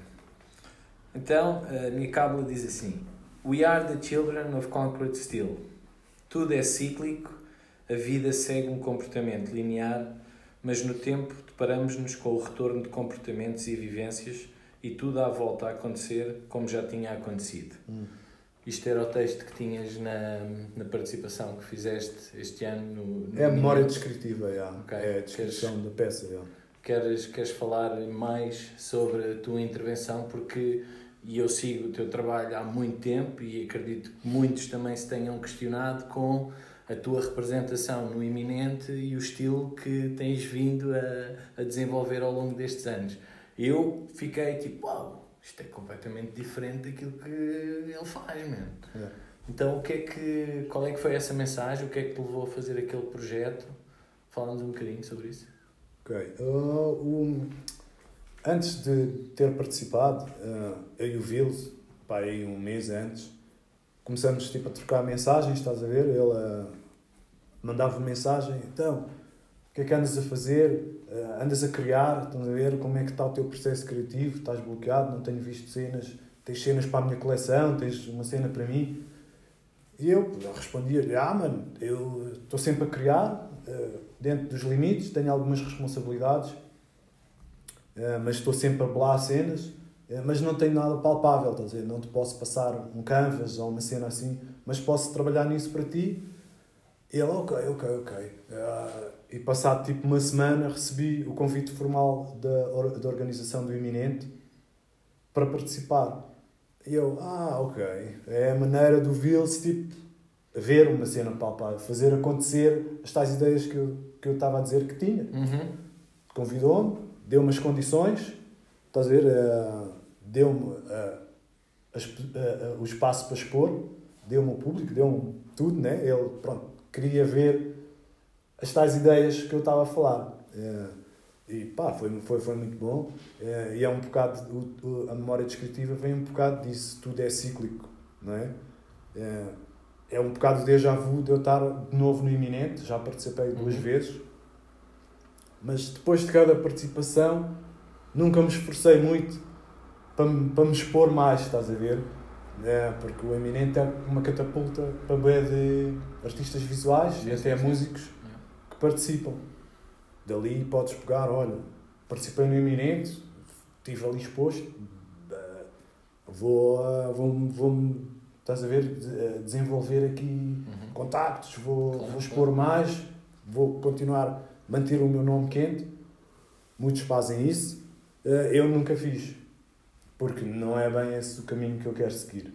Então, a minha cábula diz assim: We are the children of concrete steel. Tudo é cíclico, a vida segue um comportamento linear, mas no tempo deparamos-nos com o retorno de comportamentos e vivências e tudo à volta a acontecer como já tinha acontecido. Hum. Isto era o texto que tinhas na, na participação que fizeste este ano no, no É a memória Minuto. descritiva, yeah. Ok. é a descrição da peça. Yeah. Queres, queres falar mais sobre a tua intervenção? Porque e eu sigo o teu trabalho há muito tempo e acredito que muitos também se tenham questionado com a tua representação no iminente e o estilo que tens vindo a, a desenvolver ao longo destes anos. Eu fiquei tipo, uau, isto é completamente diferente daquilo que ele faz, mano. Yeah. Então, o que é que, qual é que foi essa mensagem? O que é que te levou a fazer aquele projeto? Fala-nos um bocadinho sobre isso. Ok. Uh, o- antes de ter participado, uh, eu e o Vils, pá, aí um mês antes, começamos tipo, a trocar mensagens, estás a ver? Ele uh, mandava mensagem, então, o que é que andas a fazer? Uh, andas a criar, estás a ver? Como é que está o teu processo criativo? Estás bloqueado? Não tenho visto cenas. Tens cenas para a minha coleção? Tens uma cena para mim? E eu respondia-lhe, ah, mano, eu estou sempre a criar, uh, dentro dos limites, tenho algumas responsabilidades, uh, mas estou sempre a bolar cenas, mas não tenho nada palpável, estás a dizer? Não te posso passar um canvas ou uma cena assim, mas posso trabalhar nisso para ti. E ele, ok, ok, ok. Uh, e passado tipo uma semana recebi o convite formal da, da organização do Iminente para participar. E eu, ah, ok. É a maneira do Vils, tipo, ver uma cena palpável, fazer acontecer as tais ideias que eu, que eu estava a dizer que tinha. Uhum. Convidou-me, deu-me as condições, estás a ver? Eh, deu-me eh, eh, o espaço para expor, deu-me o público, deu-me tudo, né? Ele, pronto, queria ver as tais ideias que eu estava a falar. E pá, foi, foi, foi muito bom. Eh, e é um bocado, o, a memória descritiva vem um bocado disso, tudo é cíclico, não é? Eh, é um bocado de déjà vu de eu estar de novo no iminente, já participei duas Uhum. vezes, mas depois de cada participação nunca me esforcei muito para, me- para me expor mais, estás a ver? É, porque o Eminente é uma catapulta para bem de artistas visuais Sim, e até sim. músicos participam. Dali podes pegar, olha, participei no Eminente, estive ali exposto, eh, vou, eh, vou, vou, estás a ver, eh, desenvolver aqui Uhum. contactos, vou, Claro, vou expor mais, vou continuar, manter o meu nome quente. Muitos fazem isso. Eu nunca fiz, porque não é bem esse o caminho que eu quero seguir.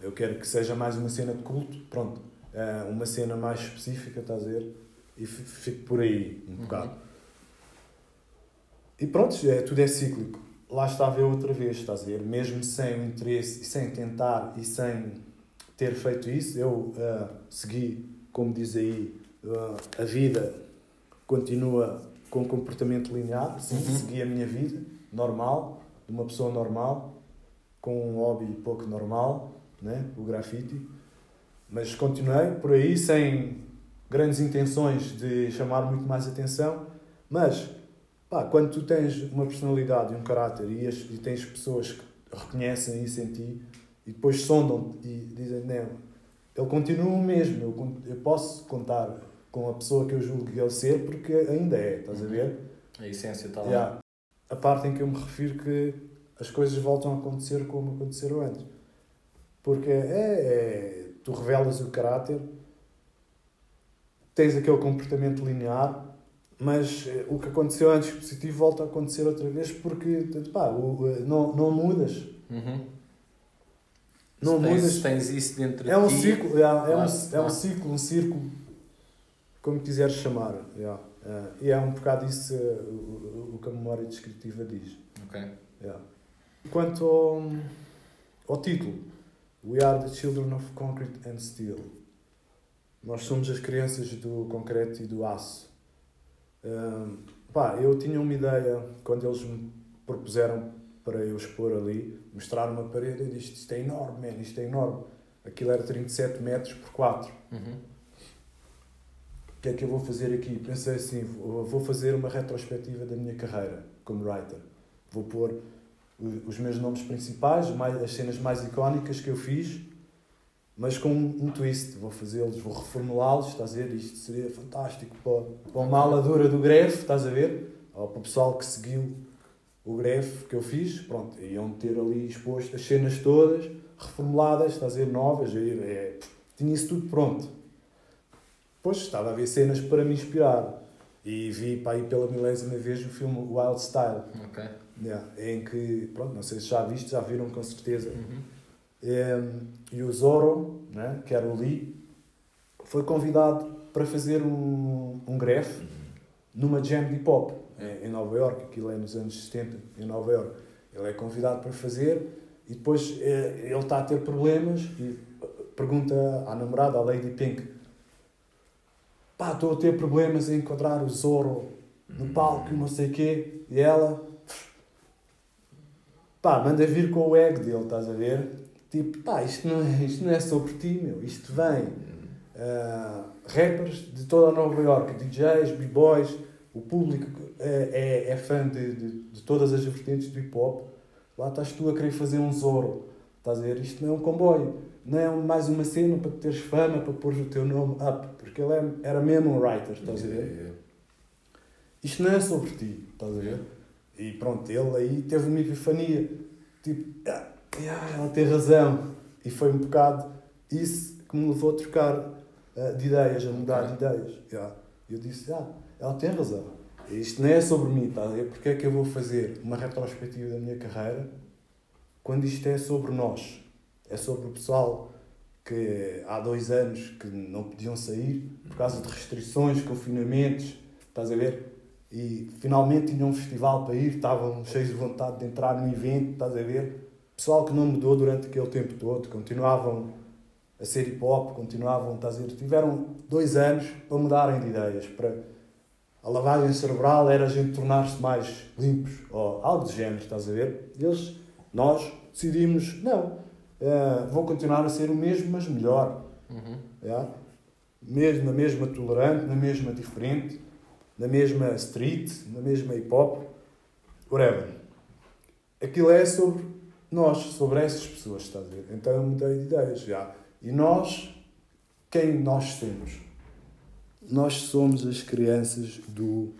Eu quero que seja mais uma cena de culto, pronto, eh, uma cena mais específica, estás a ver? E fi- fico por aí, um Uhum. bocado. E pronto, é, tudo é cíclico. Lá estava eu outra vez, estás a ver? Mesmo sem o interesse e sem tentar e sem ter feito isso, eu ah, segui, como diz aí, ah, a vida continua com comportamento linear, sim, Uhum. segui a minha vida normal, de uma pessoa normal, com um hobby pouco normal, né? o grafite, mas continuei por aí sem grandes intenções de chamar muito mais atenção, mas pá, quando tu tens uma personalidade e um caráter e, as- e tens pessoas que reconhecem isso em ti e depois sondam e dizem, não, ele continua o mesmo, eu, eu posso contar com a pessoa que eu julgo ele ser porque ainda é, estás a ver? A essência está lá. Yeah. A parte em que eu me refiro que as coisas voltam a acontecer como aconteceram antes. Porque é, é- tu revelas o caráter, tens aquele comportamento linear, mas eh, o que aconteceu antes positivo volta a acontecer outra vez porque pá, não, não mudas. Uhum. Não se tens, mudas. se tens isso dentro É um de ti, ciclo, yeah, é, Claro, um, é um ciclo, um círculo, como quiseres chamar. yeah, eh, e é um bocado isso o, o- o que a memória descritiva diz. Ok. Yeah. Quanto ao, ao título, We are the children of concrete and steel. Nós somos as crianças do concreto e do aço. Um, pá, eu tinha uma ideia quando eles me propuseram para eu expor ali, mostrar uma parede, eu disse: Isto é enorme, man, isto é enorme. Aquilo era 37 metros por 4. Uhum. que é que eu vou fazer aqui? Pensei assim, vou fazer uma retrospectiva da minha carreira como writer. Vou pôr o- os meus nomes principais, mais- as cenas mais icónicas que eu fiz, mas com um twist. Vou fazê-los, vou reformulá-los, estás a ver? Isto seria fantástico para, para uma ala dura do greve, estás a ver? Ou para o pessoal que seguiu o greve que eu fiz, pronto, iam ter ali exposto as cenas todas, reformuladas, estás a ver? Novas, é, é, tinha isso tudo pronto. Depois estava a ver cenas para me inspirar. E vi para aí pela milésima vez o filme Wild Style, Ok. Yeah, em que, pronto, não sei se já viste, já viram com certeza. Uhum. E o Zorro, né, que era o Lee, foi convidado para fazer um, um greve numa jam de hip hop em, em Nova York, aquilo é nos anos 70, em Nova York. Ele é convidado para fazer e depois é, ele está a ter problemas e pergunta à namorada, à Lady Pink, pá, estou a ter problemas em enquadrar o Zorro no palco e não sei o quê, e ela, pá, manda vir com o egg dele, estás a ver? Tipo, pá, isto não é, isto não é sobre ti, meu, isto vem. ah, rappers de toda a Nova York, DJs, b-boys, o público é, é, é fã de, de, de todas as vertentes do hip hop. Lá estás tu a querer fazer um Zorro, estás a ver? Isto não é um comboio, não é mais uma cena para teres fama, para pôr o teu nome up, porque ele é- era mesmo um writer, estás a ver? Isto não é sobre ti, estás a ver? E pronto, ele aí teve uma epifania. Tipo, ah, ah, ela tem razão. E foi um bocado isso que me levou a trocar ah, de ideias, a mudar de ideias. Yeah. Eu disse, ah, ela tem razão. Isto não é sobre mim, ver? Porque é que eu vou fazer uma retrospectiva da minha carreira quando isto é sobre nós? É sobre o pessoal que há dois anos que não podiam sair por causa de restrições, confinamentos, estás a ver? E finalmente tinham um festival para ir, estavam cheios de vontade de entrar no evento, estás a ver? Pessoal que não mudou durante aquele tempo todo, continuavam a ser hip hop, continuavam, estás a ver? Tiveram dois anos para mudarem de ideias, para a lavagem cerebral era a gente tornar-se mais limpos, ou algo do género, estás a ver? Eles, nós, decidimos, não, eh, vou continuar a ser o mesmo, mas melhor. Uhum. Yeah? Mesmo, na mesma tolerante, na mesma diferente, na mesma street, na mesma hip hop, whatever. Aquilo é sobre nós, sobre essas pessoas, estás a ver? Então eu mudei de ideias já. E nós, quem nós somos? Nós somos as crianças do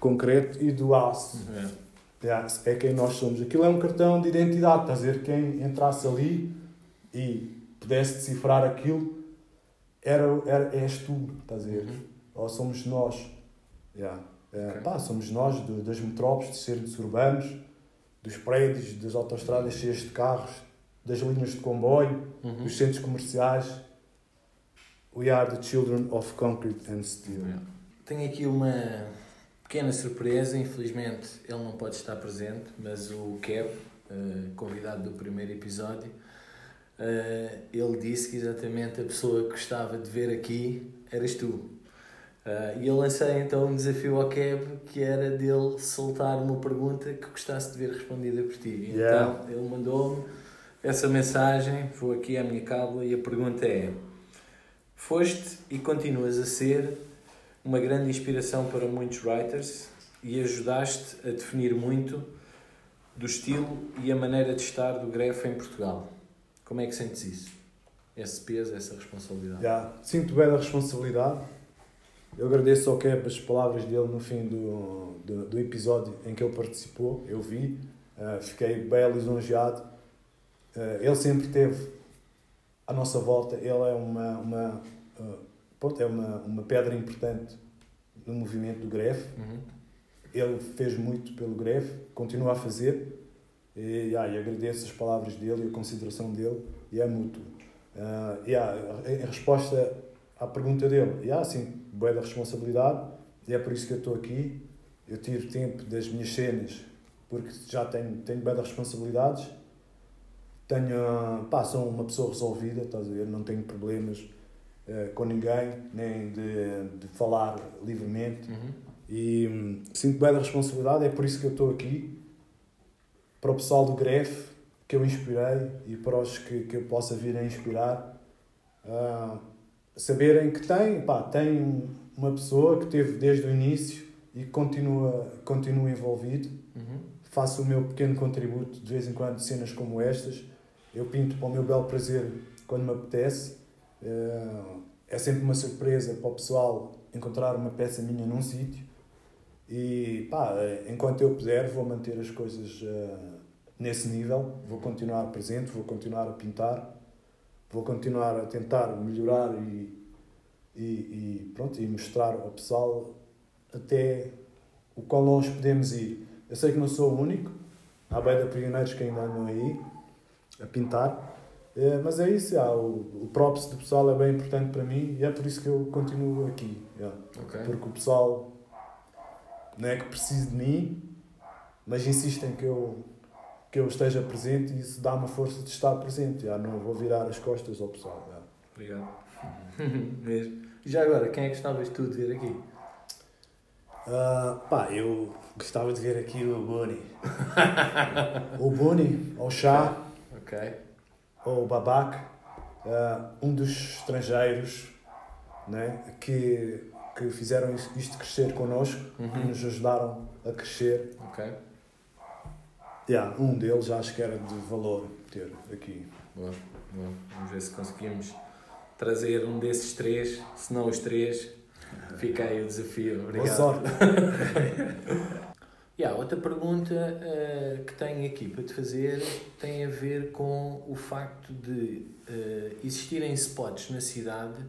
concreto e do aço. É. Yeah, é quem nós somos. Aquilo é um cartão de identidade, estás a ver? Quem entrasse ali e pudesse decifrar aquilo, era, era, és tu, estás a ver? Uhum. Ou somos nós. Yeah. É, Ok. pá, somos nós do- das metrópoles, dos centros urbanos, dos prédios, das autostradas cheias de carros, das linhas de comboio, Uhum. dos centros comerciais. We are the children of concrete and steel. É. Tenho aqui uma pequena surpresa, infelizmente ele não pode estar presente, mas o Kev, eh, convidado do primeiro episódio, eh, ele disse que exatamente a pessoa que gostava de ver aqui eras tu. Eh, e eu lancei então um desafio ao Kev que era dele soltar uma pergunta que gostasse de ver respondida por ti. Yeah. Então ele mandou-me essa mensagem, vou aqui à minha cábula e a pergunta é: Foste e continuas a ser uma grande inspiração para muitos writers e ajudaste a definir muito do estilo e a maneira de estar do Gref em Portugal. Como é que sentes isso? Esse peso, essa responsabilidade? Já, sinto bem a responsabilidade. Eu agradeço ao Cap as palavras dele no fim do, do, do episódio em que ele participou. Eu vi, eh, fiquei bem lisonjeado. Eh, ele sempre teve à nossa volta. Ele é uma, uma, eh, pronto, é uma, uma pedra importante no movimento do Greve. Uhum. Ele fez muito pelo Greve, continua a fazer. E, ah, e agradeço as palavras dele e a consideração dele, e é mútuo. Ah, e, ah, em resposta à pergunta dele, e, ah, sim, boa da responsabilidade, e é por isso que eu estou aqui. Eu tiro tempo das minhas cenas, porque já tenho, tenho das responsabilidades. Tenho, pá, sou uma pessoa resolvida, estás a ver? Não tenho problemas eh, com ninguém, nem de, de falar livremente. Uhum. E hum, sinto bem da responsabilidade, é por isso que eu estou aqui. Para o pessoal do Gref, que eu inspirei, e para os que, que eu possa vir a inspirar, ah, saberem que têm, pá, um, uma pessoa que teve desde o início e continua, continua envolvido. Uhum. Faço o meu pequeno contributo de vez em quando, cenas como estas. Eu pinto para o meu belo prazer quando me apetece. Eh, É sempre uma surpresa para o pessoal encontrar uma peça minha num sítio. E pá, enquanto eu puder, vou manter as coisas eh, nesse nível. Vou continuar presente, vou continuar a pintar, vou continuar a tentar melhorar e, e, e pronto, e mostrar ao pessoal até o quão longe podemos ir. Eu sei que não sou o único, há bem de pioneiros que ainda andam aí a pintar, eh, mas é isso, o, o props do pessoal é bem importante para mim e é por isso que eu continuo aqui. já. Ok. Porque o pessoal não é que precise de mim, mas insistem que eu, que eu esteja presente e isso dá-me a força de estar presente. Já não vou virar as costas ao pessoal. já. Obrigado. Mesmo. E já agora, quem é que gostavas tu de ver aqui? Ah, pá, eu gostava de ver aqui o Bunny. o Bunny, ou Chá, Ok. ou o Babac, ah, um dos estrangeiros né, que, que fizeram is- isto crescer connosco, que Uhum. nos ajudaram a crescer. Ok. Yeah, um deles acho que era de valor ter aqui. Boa, boa. Vamos ver se conseguimos trazer um desses três, se não os três. Fica aí o desafio. Boa Obrigado. sorte. E há outra pergunta eh, que tenho aqui para te fazer tem a ver com o facto de eh, existirem spots na cidade,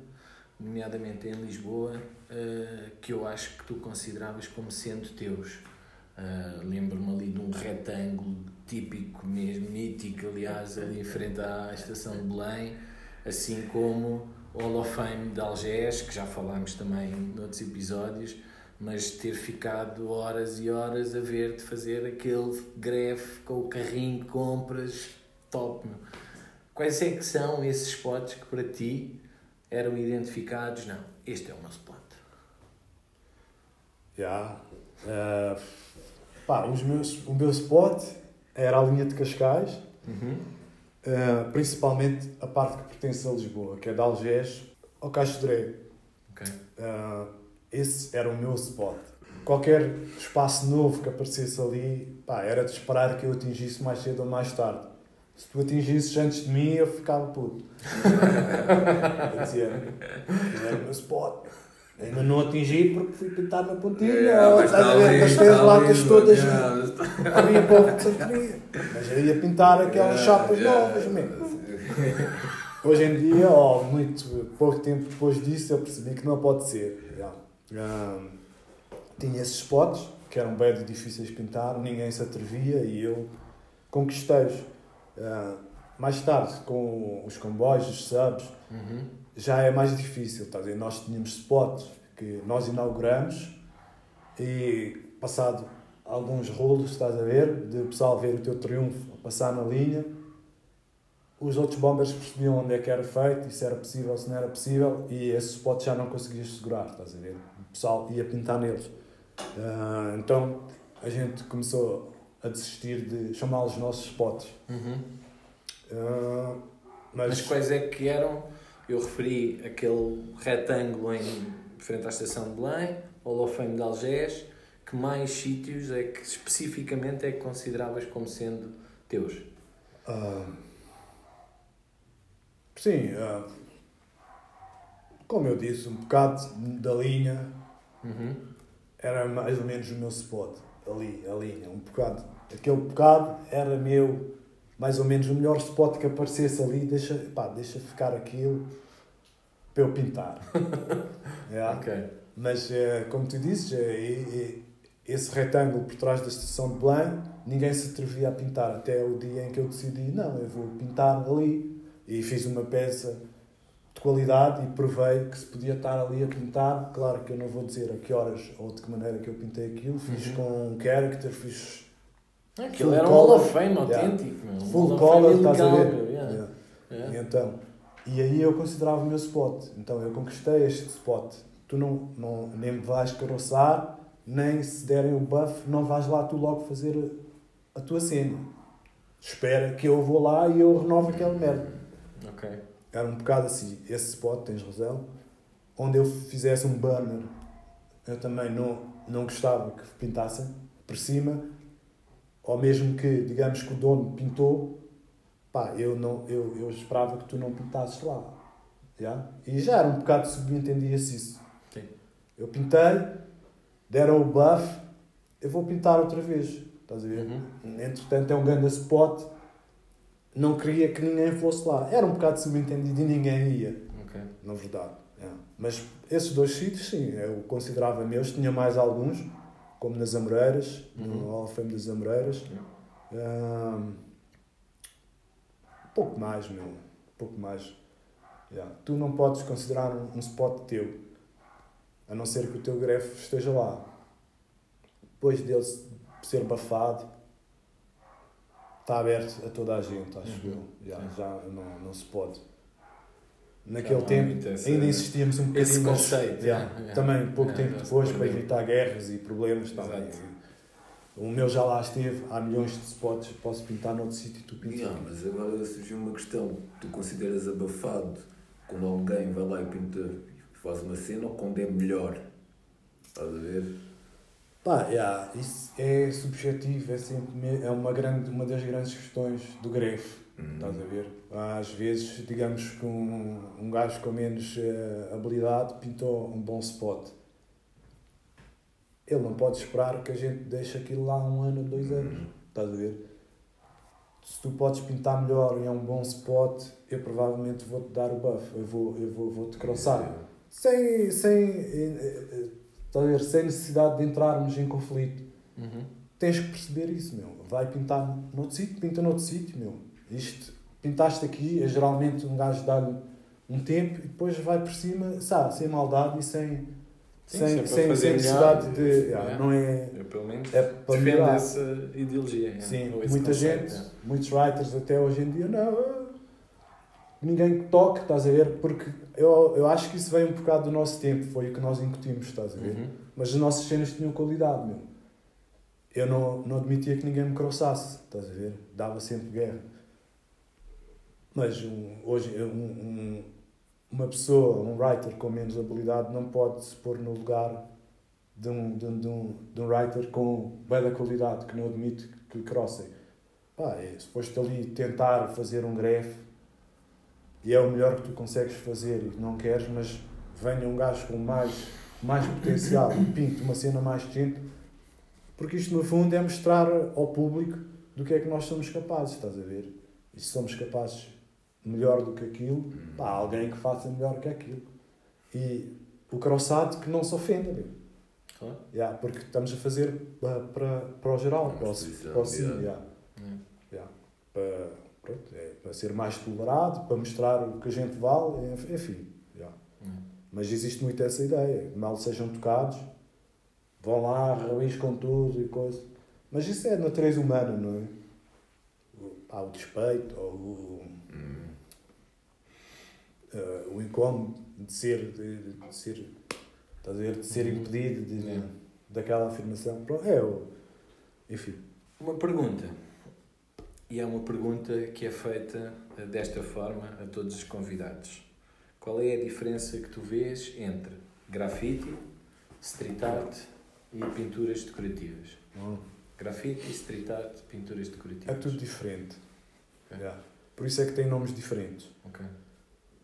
nomeadamente em Lisboa, eh, que eu acho que tu consideravas como sendo teus. Eh, Lembro-me ali de um retângulo típico mesmo, mítico, aliás, ali em frente à estação de Belém, assim como o Hall of Fame de Algés, que já falámos também noutros episódios, mas ter ficado horas e horas a ver-te fazer aquele greve com o carrinho de compras, top. Quais é que são esses spots que para ti eram identificados? Não, este é o meu spot. Yeah. Ah, pá, os meus, o meu spot era a linha de Cascais, ah, principalmente a parte que pertence a Lisboa, que é de Algés ao Caixo de Dré. Ok. Ah, esse era o meu spot. Qualquer espaço novo que aparecesse ali, pá, era de esperar que eu atingisse mais cedo ou mais tarde. Se tu atingisses antes de mim, eu ficava puto. eu dizia, era o meu spot. Ainda não atingi porque fui pintar na pontilha. Yeah, mas estás a ver? as está latas todas yeah, mas está- ali a pouco de santoria. Mas eu ia pintar aquelas Yeah, chapas yeah. novas mesmo. Hoje em dia, ó, muito pouco tempo depois disso, eu percebi que não pode ser. Já. Ah, tinha esses spots, que eram bem difíceis de pintar, ninguém se atrevia e eu conquistei-os. Ah, mais tarde, com os comboios, os subs, Uhum. Já é mais difícil. Tá? Nós tínhamos spots que nós inauguramos e passado alguns rolos, estás a ver, de pessoal ver o teu triunfo a passar na linha, os outros bombers percebiam onde é que era feito e se era possível, se não era possível, e esses spots já não conseguias segurar, estás a ver? O pessoal ia pintar neles. Ah, então a gente começou a desistir de chamá-los nossos spots. Uhum. Ah, mas, Mas quais é que eram? Eu referi aquele retângulo em frente à estação de Belém, Hall of Fame de Algés. Que mais sítios é que especificamente é que consideravas como sendo teus? Ah, sim, ah, como eu disse, um bocado da linha Uhum. era mais ou menos o meu spot. Ali, a linha, um bocado. Aquele bocado era meu, mais ou menos o melhor spot que aparecesse ali. Deixa, pá, deixa ficar aquilo para eu pintar. Yeah. Ok. Mas, eh, como tu dizes, eh, esse retângulo por trás da estação de Belém, ninguém se atrevia a pintar. Até o dia em que eu decidi, não, eu vou pintar ali. E fiz uma peça de qualidade e provei que se podia estar ali a pintar. Claro que eu não vou dizer a que horas ou de que maneira que eu pintei aquilo. Fiz Uhum. com um character, fiz Aquilo era um. Hall of Fame Yeah. autêntico. meu. Um full Fame estás a ver? yeah. Yeah. Yeah. E então, e aí eu considerava o meu spot. Então eu conquistei este spot. Tu não, não, nem me vais carroçar, nem se derem o buff, não vais lá tu logo fazer a tua cena. Espera que eu vou lá e eu renovo aquela merda. Ok. Era um bocado assim, esse spot, tens razão, onde eu fizesse um banner eu também não, não gostava que pintassem por cima, ou mesmo que, digamos que o dono pintou, pá, eu, não, eu, eu esperava que tu não pintasses lá. Já? E já era um bocado subentendia-se isso. Sim. Eu pintei, deram o buff, eu vou pintar outra vez. Estás a ver? Uhum. Entretanto, é um grande spot. Não queria que ninguém fosse lá. Era um bocado subentendido e ninguém ia, Ok. na verdade. É. Mas esses dois sítios, sim, eu considerava meus. Tinha mais alguns, como nas Amoreiras, Uhum. no Hall Fame das Amoreiras. Um pouco mais, meu. Pouco mais. Yeah. Tu não podes considerar um, um spot teu, a não ser que o teu grefo esteja lá. Depois dele ser bafado, está aberto a toda a gente, acho Uhum. eu. Yeah, já não, não se pode. Naquele tempo essa- ainda insistíamos um bocadinho. esse conceito, yeah, yeah, yeah. Também pouco Yeah, tempo depois para evitar guerras e problemas. tá. O meu já lá esteve, há milhões de spots, posso pintar noutro sítio e tu pintas. Yeah, mas agora surgiu uma questão. Tu consideras abafado quando alguém vai lá e pinta e faz uma cena ou quando é melhor? Estás a ver? Pá, yeah, isso é subjetivo, é sempre é uma, grande, uma das grandes questões do grefo, Hum. estás a ver? Às vezes, digamos que um, um gajo com menos eh, habilidade pintou um bom spot. Ele não pode esperar que a gente deixe aquilo lá um ano, dois anos, estás a ver? Se tu podes pintar melhor e é um bom spot, eu provavelmente vou-te dar o buff, eu vou, eu vou, vou-te crossar. Sem, sem, eh, estás a ver? sem necessidade de entrarmos em conflito. Uhum. Tens que perceber isso, meu. Vai pintar noutro sítio, pinta noutro sítio, meu. Isto, pintaste aqui, é geralmente um gajo dá-lhe um tempo e depois vai por cima, sabe, sem maldade e sem, Sim, sem, sem, melhor. necessidade de. yeah, É. Não é. Eu, pelo menos, É defendo essa ideologia. é, Sim, muita conceito, gente, é. muitos writers até hoje em dia, não. ah, Ninguém que toque, estás a ver? Porque eu, eu acho que isso veio um bocado do nosso tempo, foi o que nós incutimos, estás a ver? Uhum. Mas as nossas cenas tinham qualidade, meu. Eu não, não admitia que ninguém me crossasse, estás a ver? Dava sempre guerra. Mas um, hoje, um, um- uma pessoa, um writer com menos habilidade, não pode se pôr no lugar de um, de um, de um, de um writer com bem da qualidade, que não admite que lhe crossem. Pá, é, se foste ali tentar fazer um greve e é o melhor que tu consegues fazer e não queres, mas venha um gajo com mais, mais potencial e pinte uma cena mais decente, porque isto no fundo é mostrar ao público do que é que nós somos capazes, estás a ver? E se somos capazes melhor do que aquilo, pá, alguém que faça melhor que aquilo. E o crossado que não se ofenda, meu. Claro. Yeah, porque estamos a fazer para, para, para o geral, para o, sim, yeah. yeah. Yeah. Para, pronto, é, para ser mais tolerado, para mostrar o que a gente vale, enf- enfim. yeah. Hum. Mas existe muito essa ideia, mal sejam tocados, vão lá, rabiscam tudo e coisa. Mas isso é natureza humana, não é? O, pá, o despeito, ou o. eh, o incómodo de ser, de, de ser, estás a ver, de ser impedido de, É. daquela afirmação. Pronto, É, o, enfim. Uma pergunta. E é uma pergunta que é feita eh, desta forma a todos os convidados. Qual é a diferença que tu vês entre grafite, street art e pinturas decorativas? Grafite, street art, pinturas É decorativas. tudo diferente. Ok. Yeah. Por isso é que tem nomes diferentes. Ok.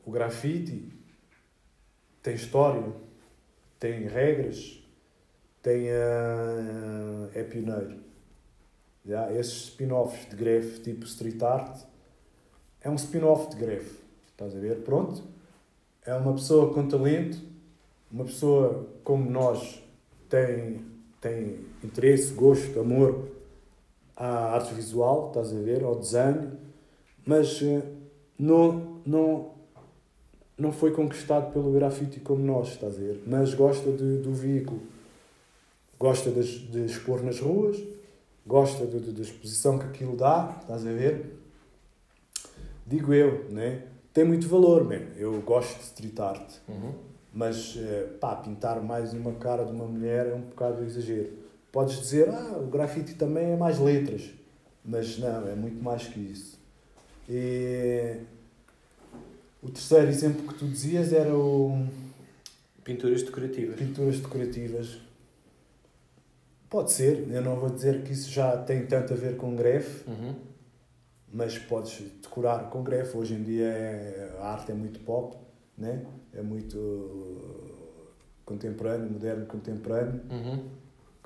O grafite tem história, tem regras, tem, ah, é pioneiro. Já, esses spin-offs de greve tipo street art é um spin-off de greve. Estás a ver? Pronto. É uma pessoa com talento, uma pessoa como nós tem, tem interesse, gosto, amor à arte visual, estás a ver? Ao desenho, mas eh, não, não, não foi conquistado pelo grafite como nós, estás a ver? Mas gosta de, do veículo, gosta de, de expor nas ruas, gosta de, de- da exposição que aquilo dá, estás a ver? Digo eu, né? Tem muito valor, man. Eu gosto de street art, Uhum. mas eh, pá, pintar mais uma cara de uma mulher é um bocado exagero. Podes dizer, ah, o grafite também é mais letras, mas não, é muito mais que isso. E o terceiro exemplo que tu dizias era o. Pinturas decorativas. Pinturas decorativas. Pode ser, eu não vou dizer que isso já tem tanto a ver com grefe, Uhum. mas podes decorar com grefe. Hoje em dia é- a arte é muito pop, né? é muito contemporâneo, moderno, contemporâneo, Uhum.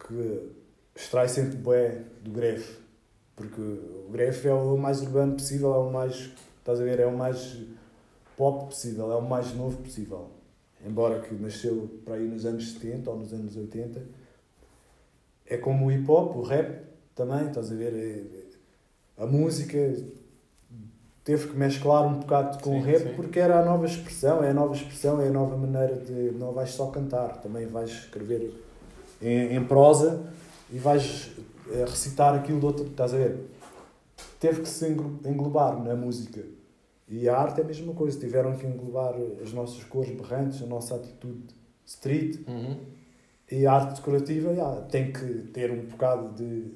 que extrai sempre bué do grefe. Porque o grefe é o mais urbano possível, é o mais, estás a ver, é o mais pop possível, é o mais novo possível. Embora que nasceu para aí nos anos 70 ou nos anos 80. É como o hip hop, o rap também, estás a ver? é- a música teve que mesclar um bocado com Sim, o rap sim. porque era a nova expressão, é a nova expressão, é a nova maneira de. Não vais só cantar, também vais escrever em, em prosa e vais eh, recitar aquilo de outro. Estás a ver? Teve que se englo- englobar na música. E a arte é a mesma coisa, tiveram que englobar as nossas cores berrantes, a nossa atitude street. Uhum. E a arte decorativa já, tem que ter um bocado de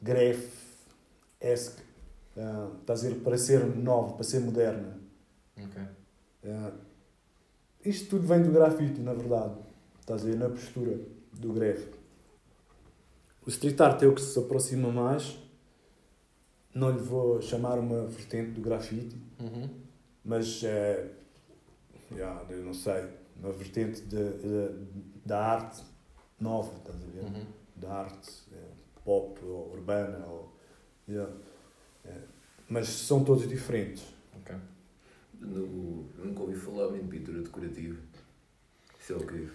gref-esque. ah, estás a ver? Para ser nova, para ser moderna. Ok. Ah, isto tudo vem do grafite, na verdade. Estás a ver? Na postura do gref. O street art é o que se aproxima mais. Não lhe vou chamar uma vertente do grafite, Uhum. mas é. já, eu não sei. Uma vertente de, de- da arte nova, estás a ver? Uhum. da arte eh, pop ou urbana. Ou, yeah. Eh, mas são todos diferentes. Ok. No- nunca ouvi falar em pintura decorativa. Isso é o quê?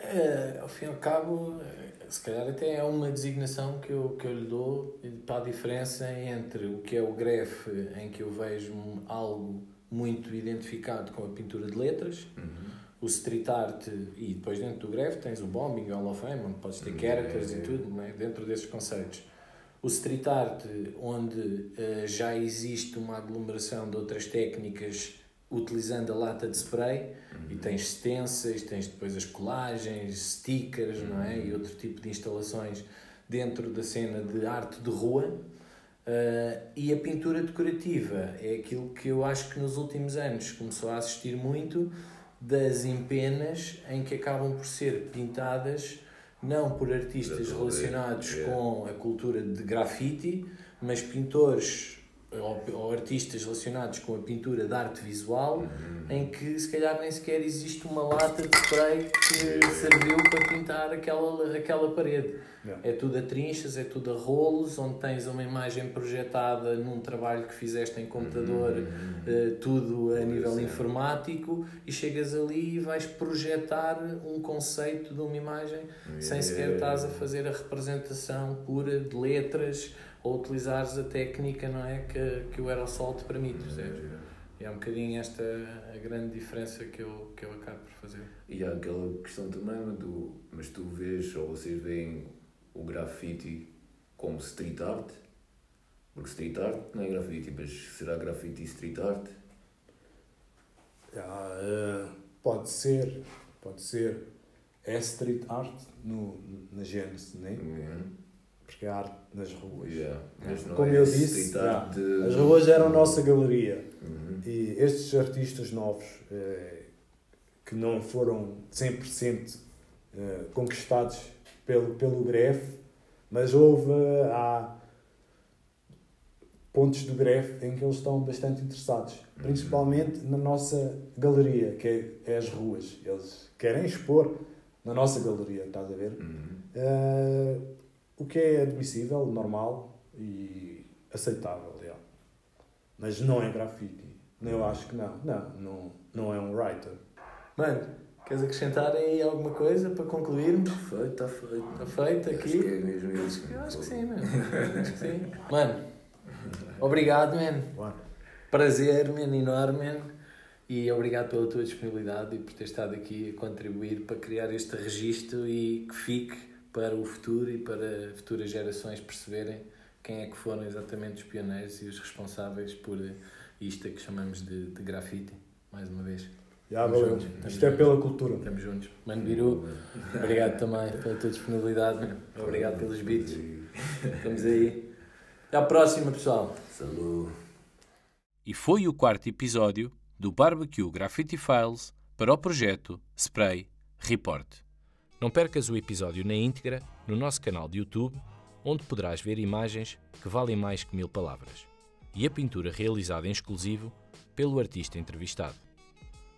Eh, ao fim e ao cabo, eh, se calhar até é uma designação que eu, que eu lhe dou para a diferença entre o que é o grefe, em que eu vejo algo muito identificado com a pintura de letras, Uhum. o street art e depois dentro do greve tens o bombing, o Hall of Fame, onde podes ter Hum, characters é, e é. tudo, não é? dentro desses conceitos. O street art, onde eh, já existe uma aglomeração de outras técnicas utilizando a lata de spray, e tens stencils, tens depois as colagens, stickers, não é? E outro tipo de instalações dentro da cena de arte de rua. Uh, e a pintura decorativa é aquilo que eu acho que nos últimos anos começou a assistir muito das empenas em que acabam por ser pintadas não por artistas relacionados é. com a cultura de grafite, mas pintores ou, ou artistas relacionados com a pintura de arte visual, em que se calhar nem sequer existe uma lata de spray que serviu para pintar aquela, aquela parede. Yeah. É tudo a trinchas, é tudo a rolos, onde tens uma imagem projetada num trabalho que fizeste em computador, eh, tudo a nível Sim. informático, e chegas ali e vais projetar um conceito de uma imagem sem sequer estás a fazer a representação pura de letras ou utilizares a técnica não é, que, que o aerosol te permite, percebes? E é um bocadinho esta a grande diferença que eu, que eu acabo por fazer. E há aquela questão também, do, mas tu vês, ou vocês veem o grafite como street art? Porque street art não é grafite, mas será grafite e street art? Ah, eh, pode ser, pode ser. É street art no, na gênese, né? Uhum. Porque é arte nas ruas. Yeah. Mas não Como é eu disse, de- as ruas eram a nossa galeria. Uhum. E estes artistas novos, eh, que não foram 100% eh, conquistados pelo, pelo grefe, mas houve, há pontos do grefe em que eles estão bastante interessados, principalmente na nossa galeria, que é, é as ruas. Eles querem expor na nossa galeria, estás a ver? Uhum. Eh, o que é admissível, normal e aceitável, já. mas não é grafite. Eu acho que não. Não, não, não é um writer. Mano, queres acrescentar aí alguma coisa para concluirmos? Está feito, está feito. Está feito Acho aqui? que é mesmo isso. Eu acho que sim, mano. Acho que sim. Mano, obrigado, man. Claro. Prazer, man, enorme, man. E obrigado pela tua disponibilidade e por ter estado aqui a contribuir para criar este registro e que fique para o futuro e para futuras gerações perceberem quem é que foram exatamente os pioneiros e os responsáveis por isto que chamamos de, de grafite. Mais uma vez. Já Estamos valeu. juntos, estamos Isto é juntos. pela cultura. Estamos juntos. Mano Biru, obrigado também pela tua disponibilidade. Obrigado pelos beats. Estamos aí. Até à próxima, pessoal. Salud. E foi o quarto episódio do Barbecue Graffiti Files para o projeto Spray Report. Não percas o episódio na íntegra no nosso canal de YouTube, onde poderás ver imagens que valem mais que mil palavras e a pintura realizada em exclusivo pelo artista entrevistado.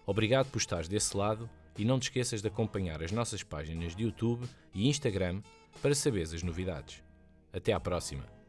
Obrigado por estares desse lado e não te esqueças de acompanhar as nossas páginas de YouTube e Instagram para saberes as novidades. Até à próxima!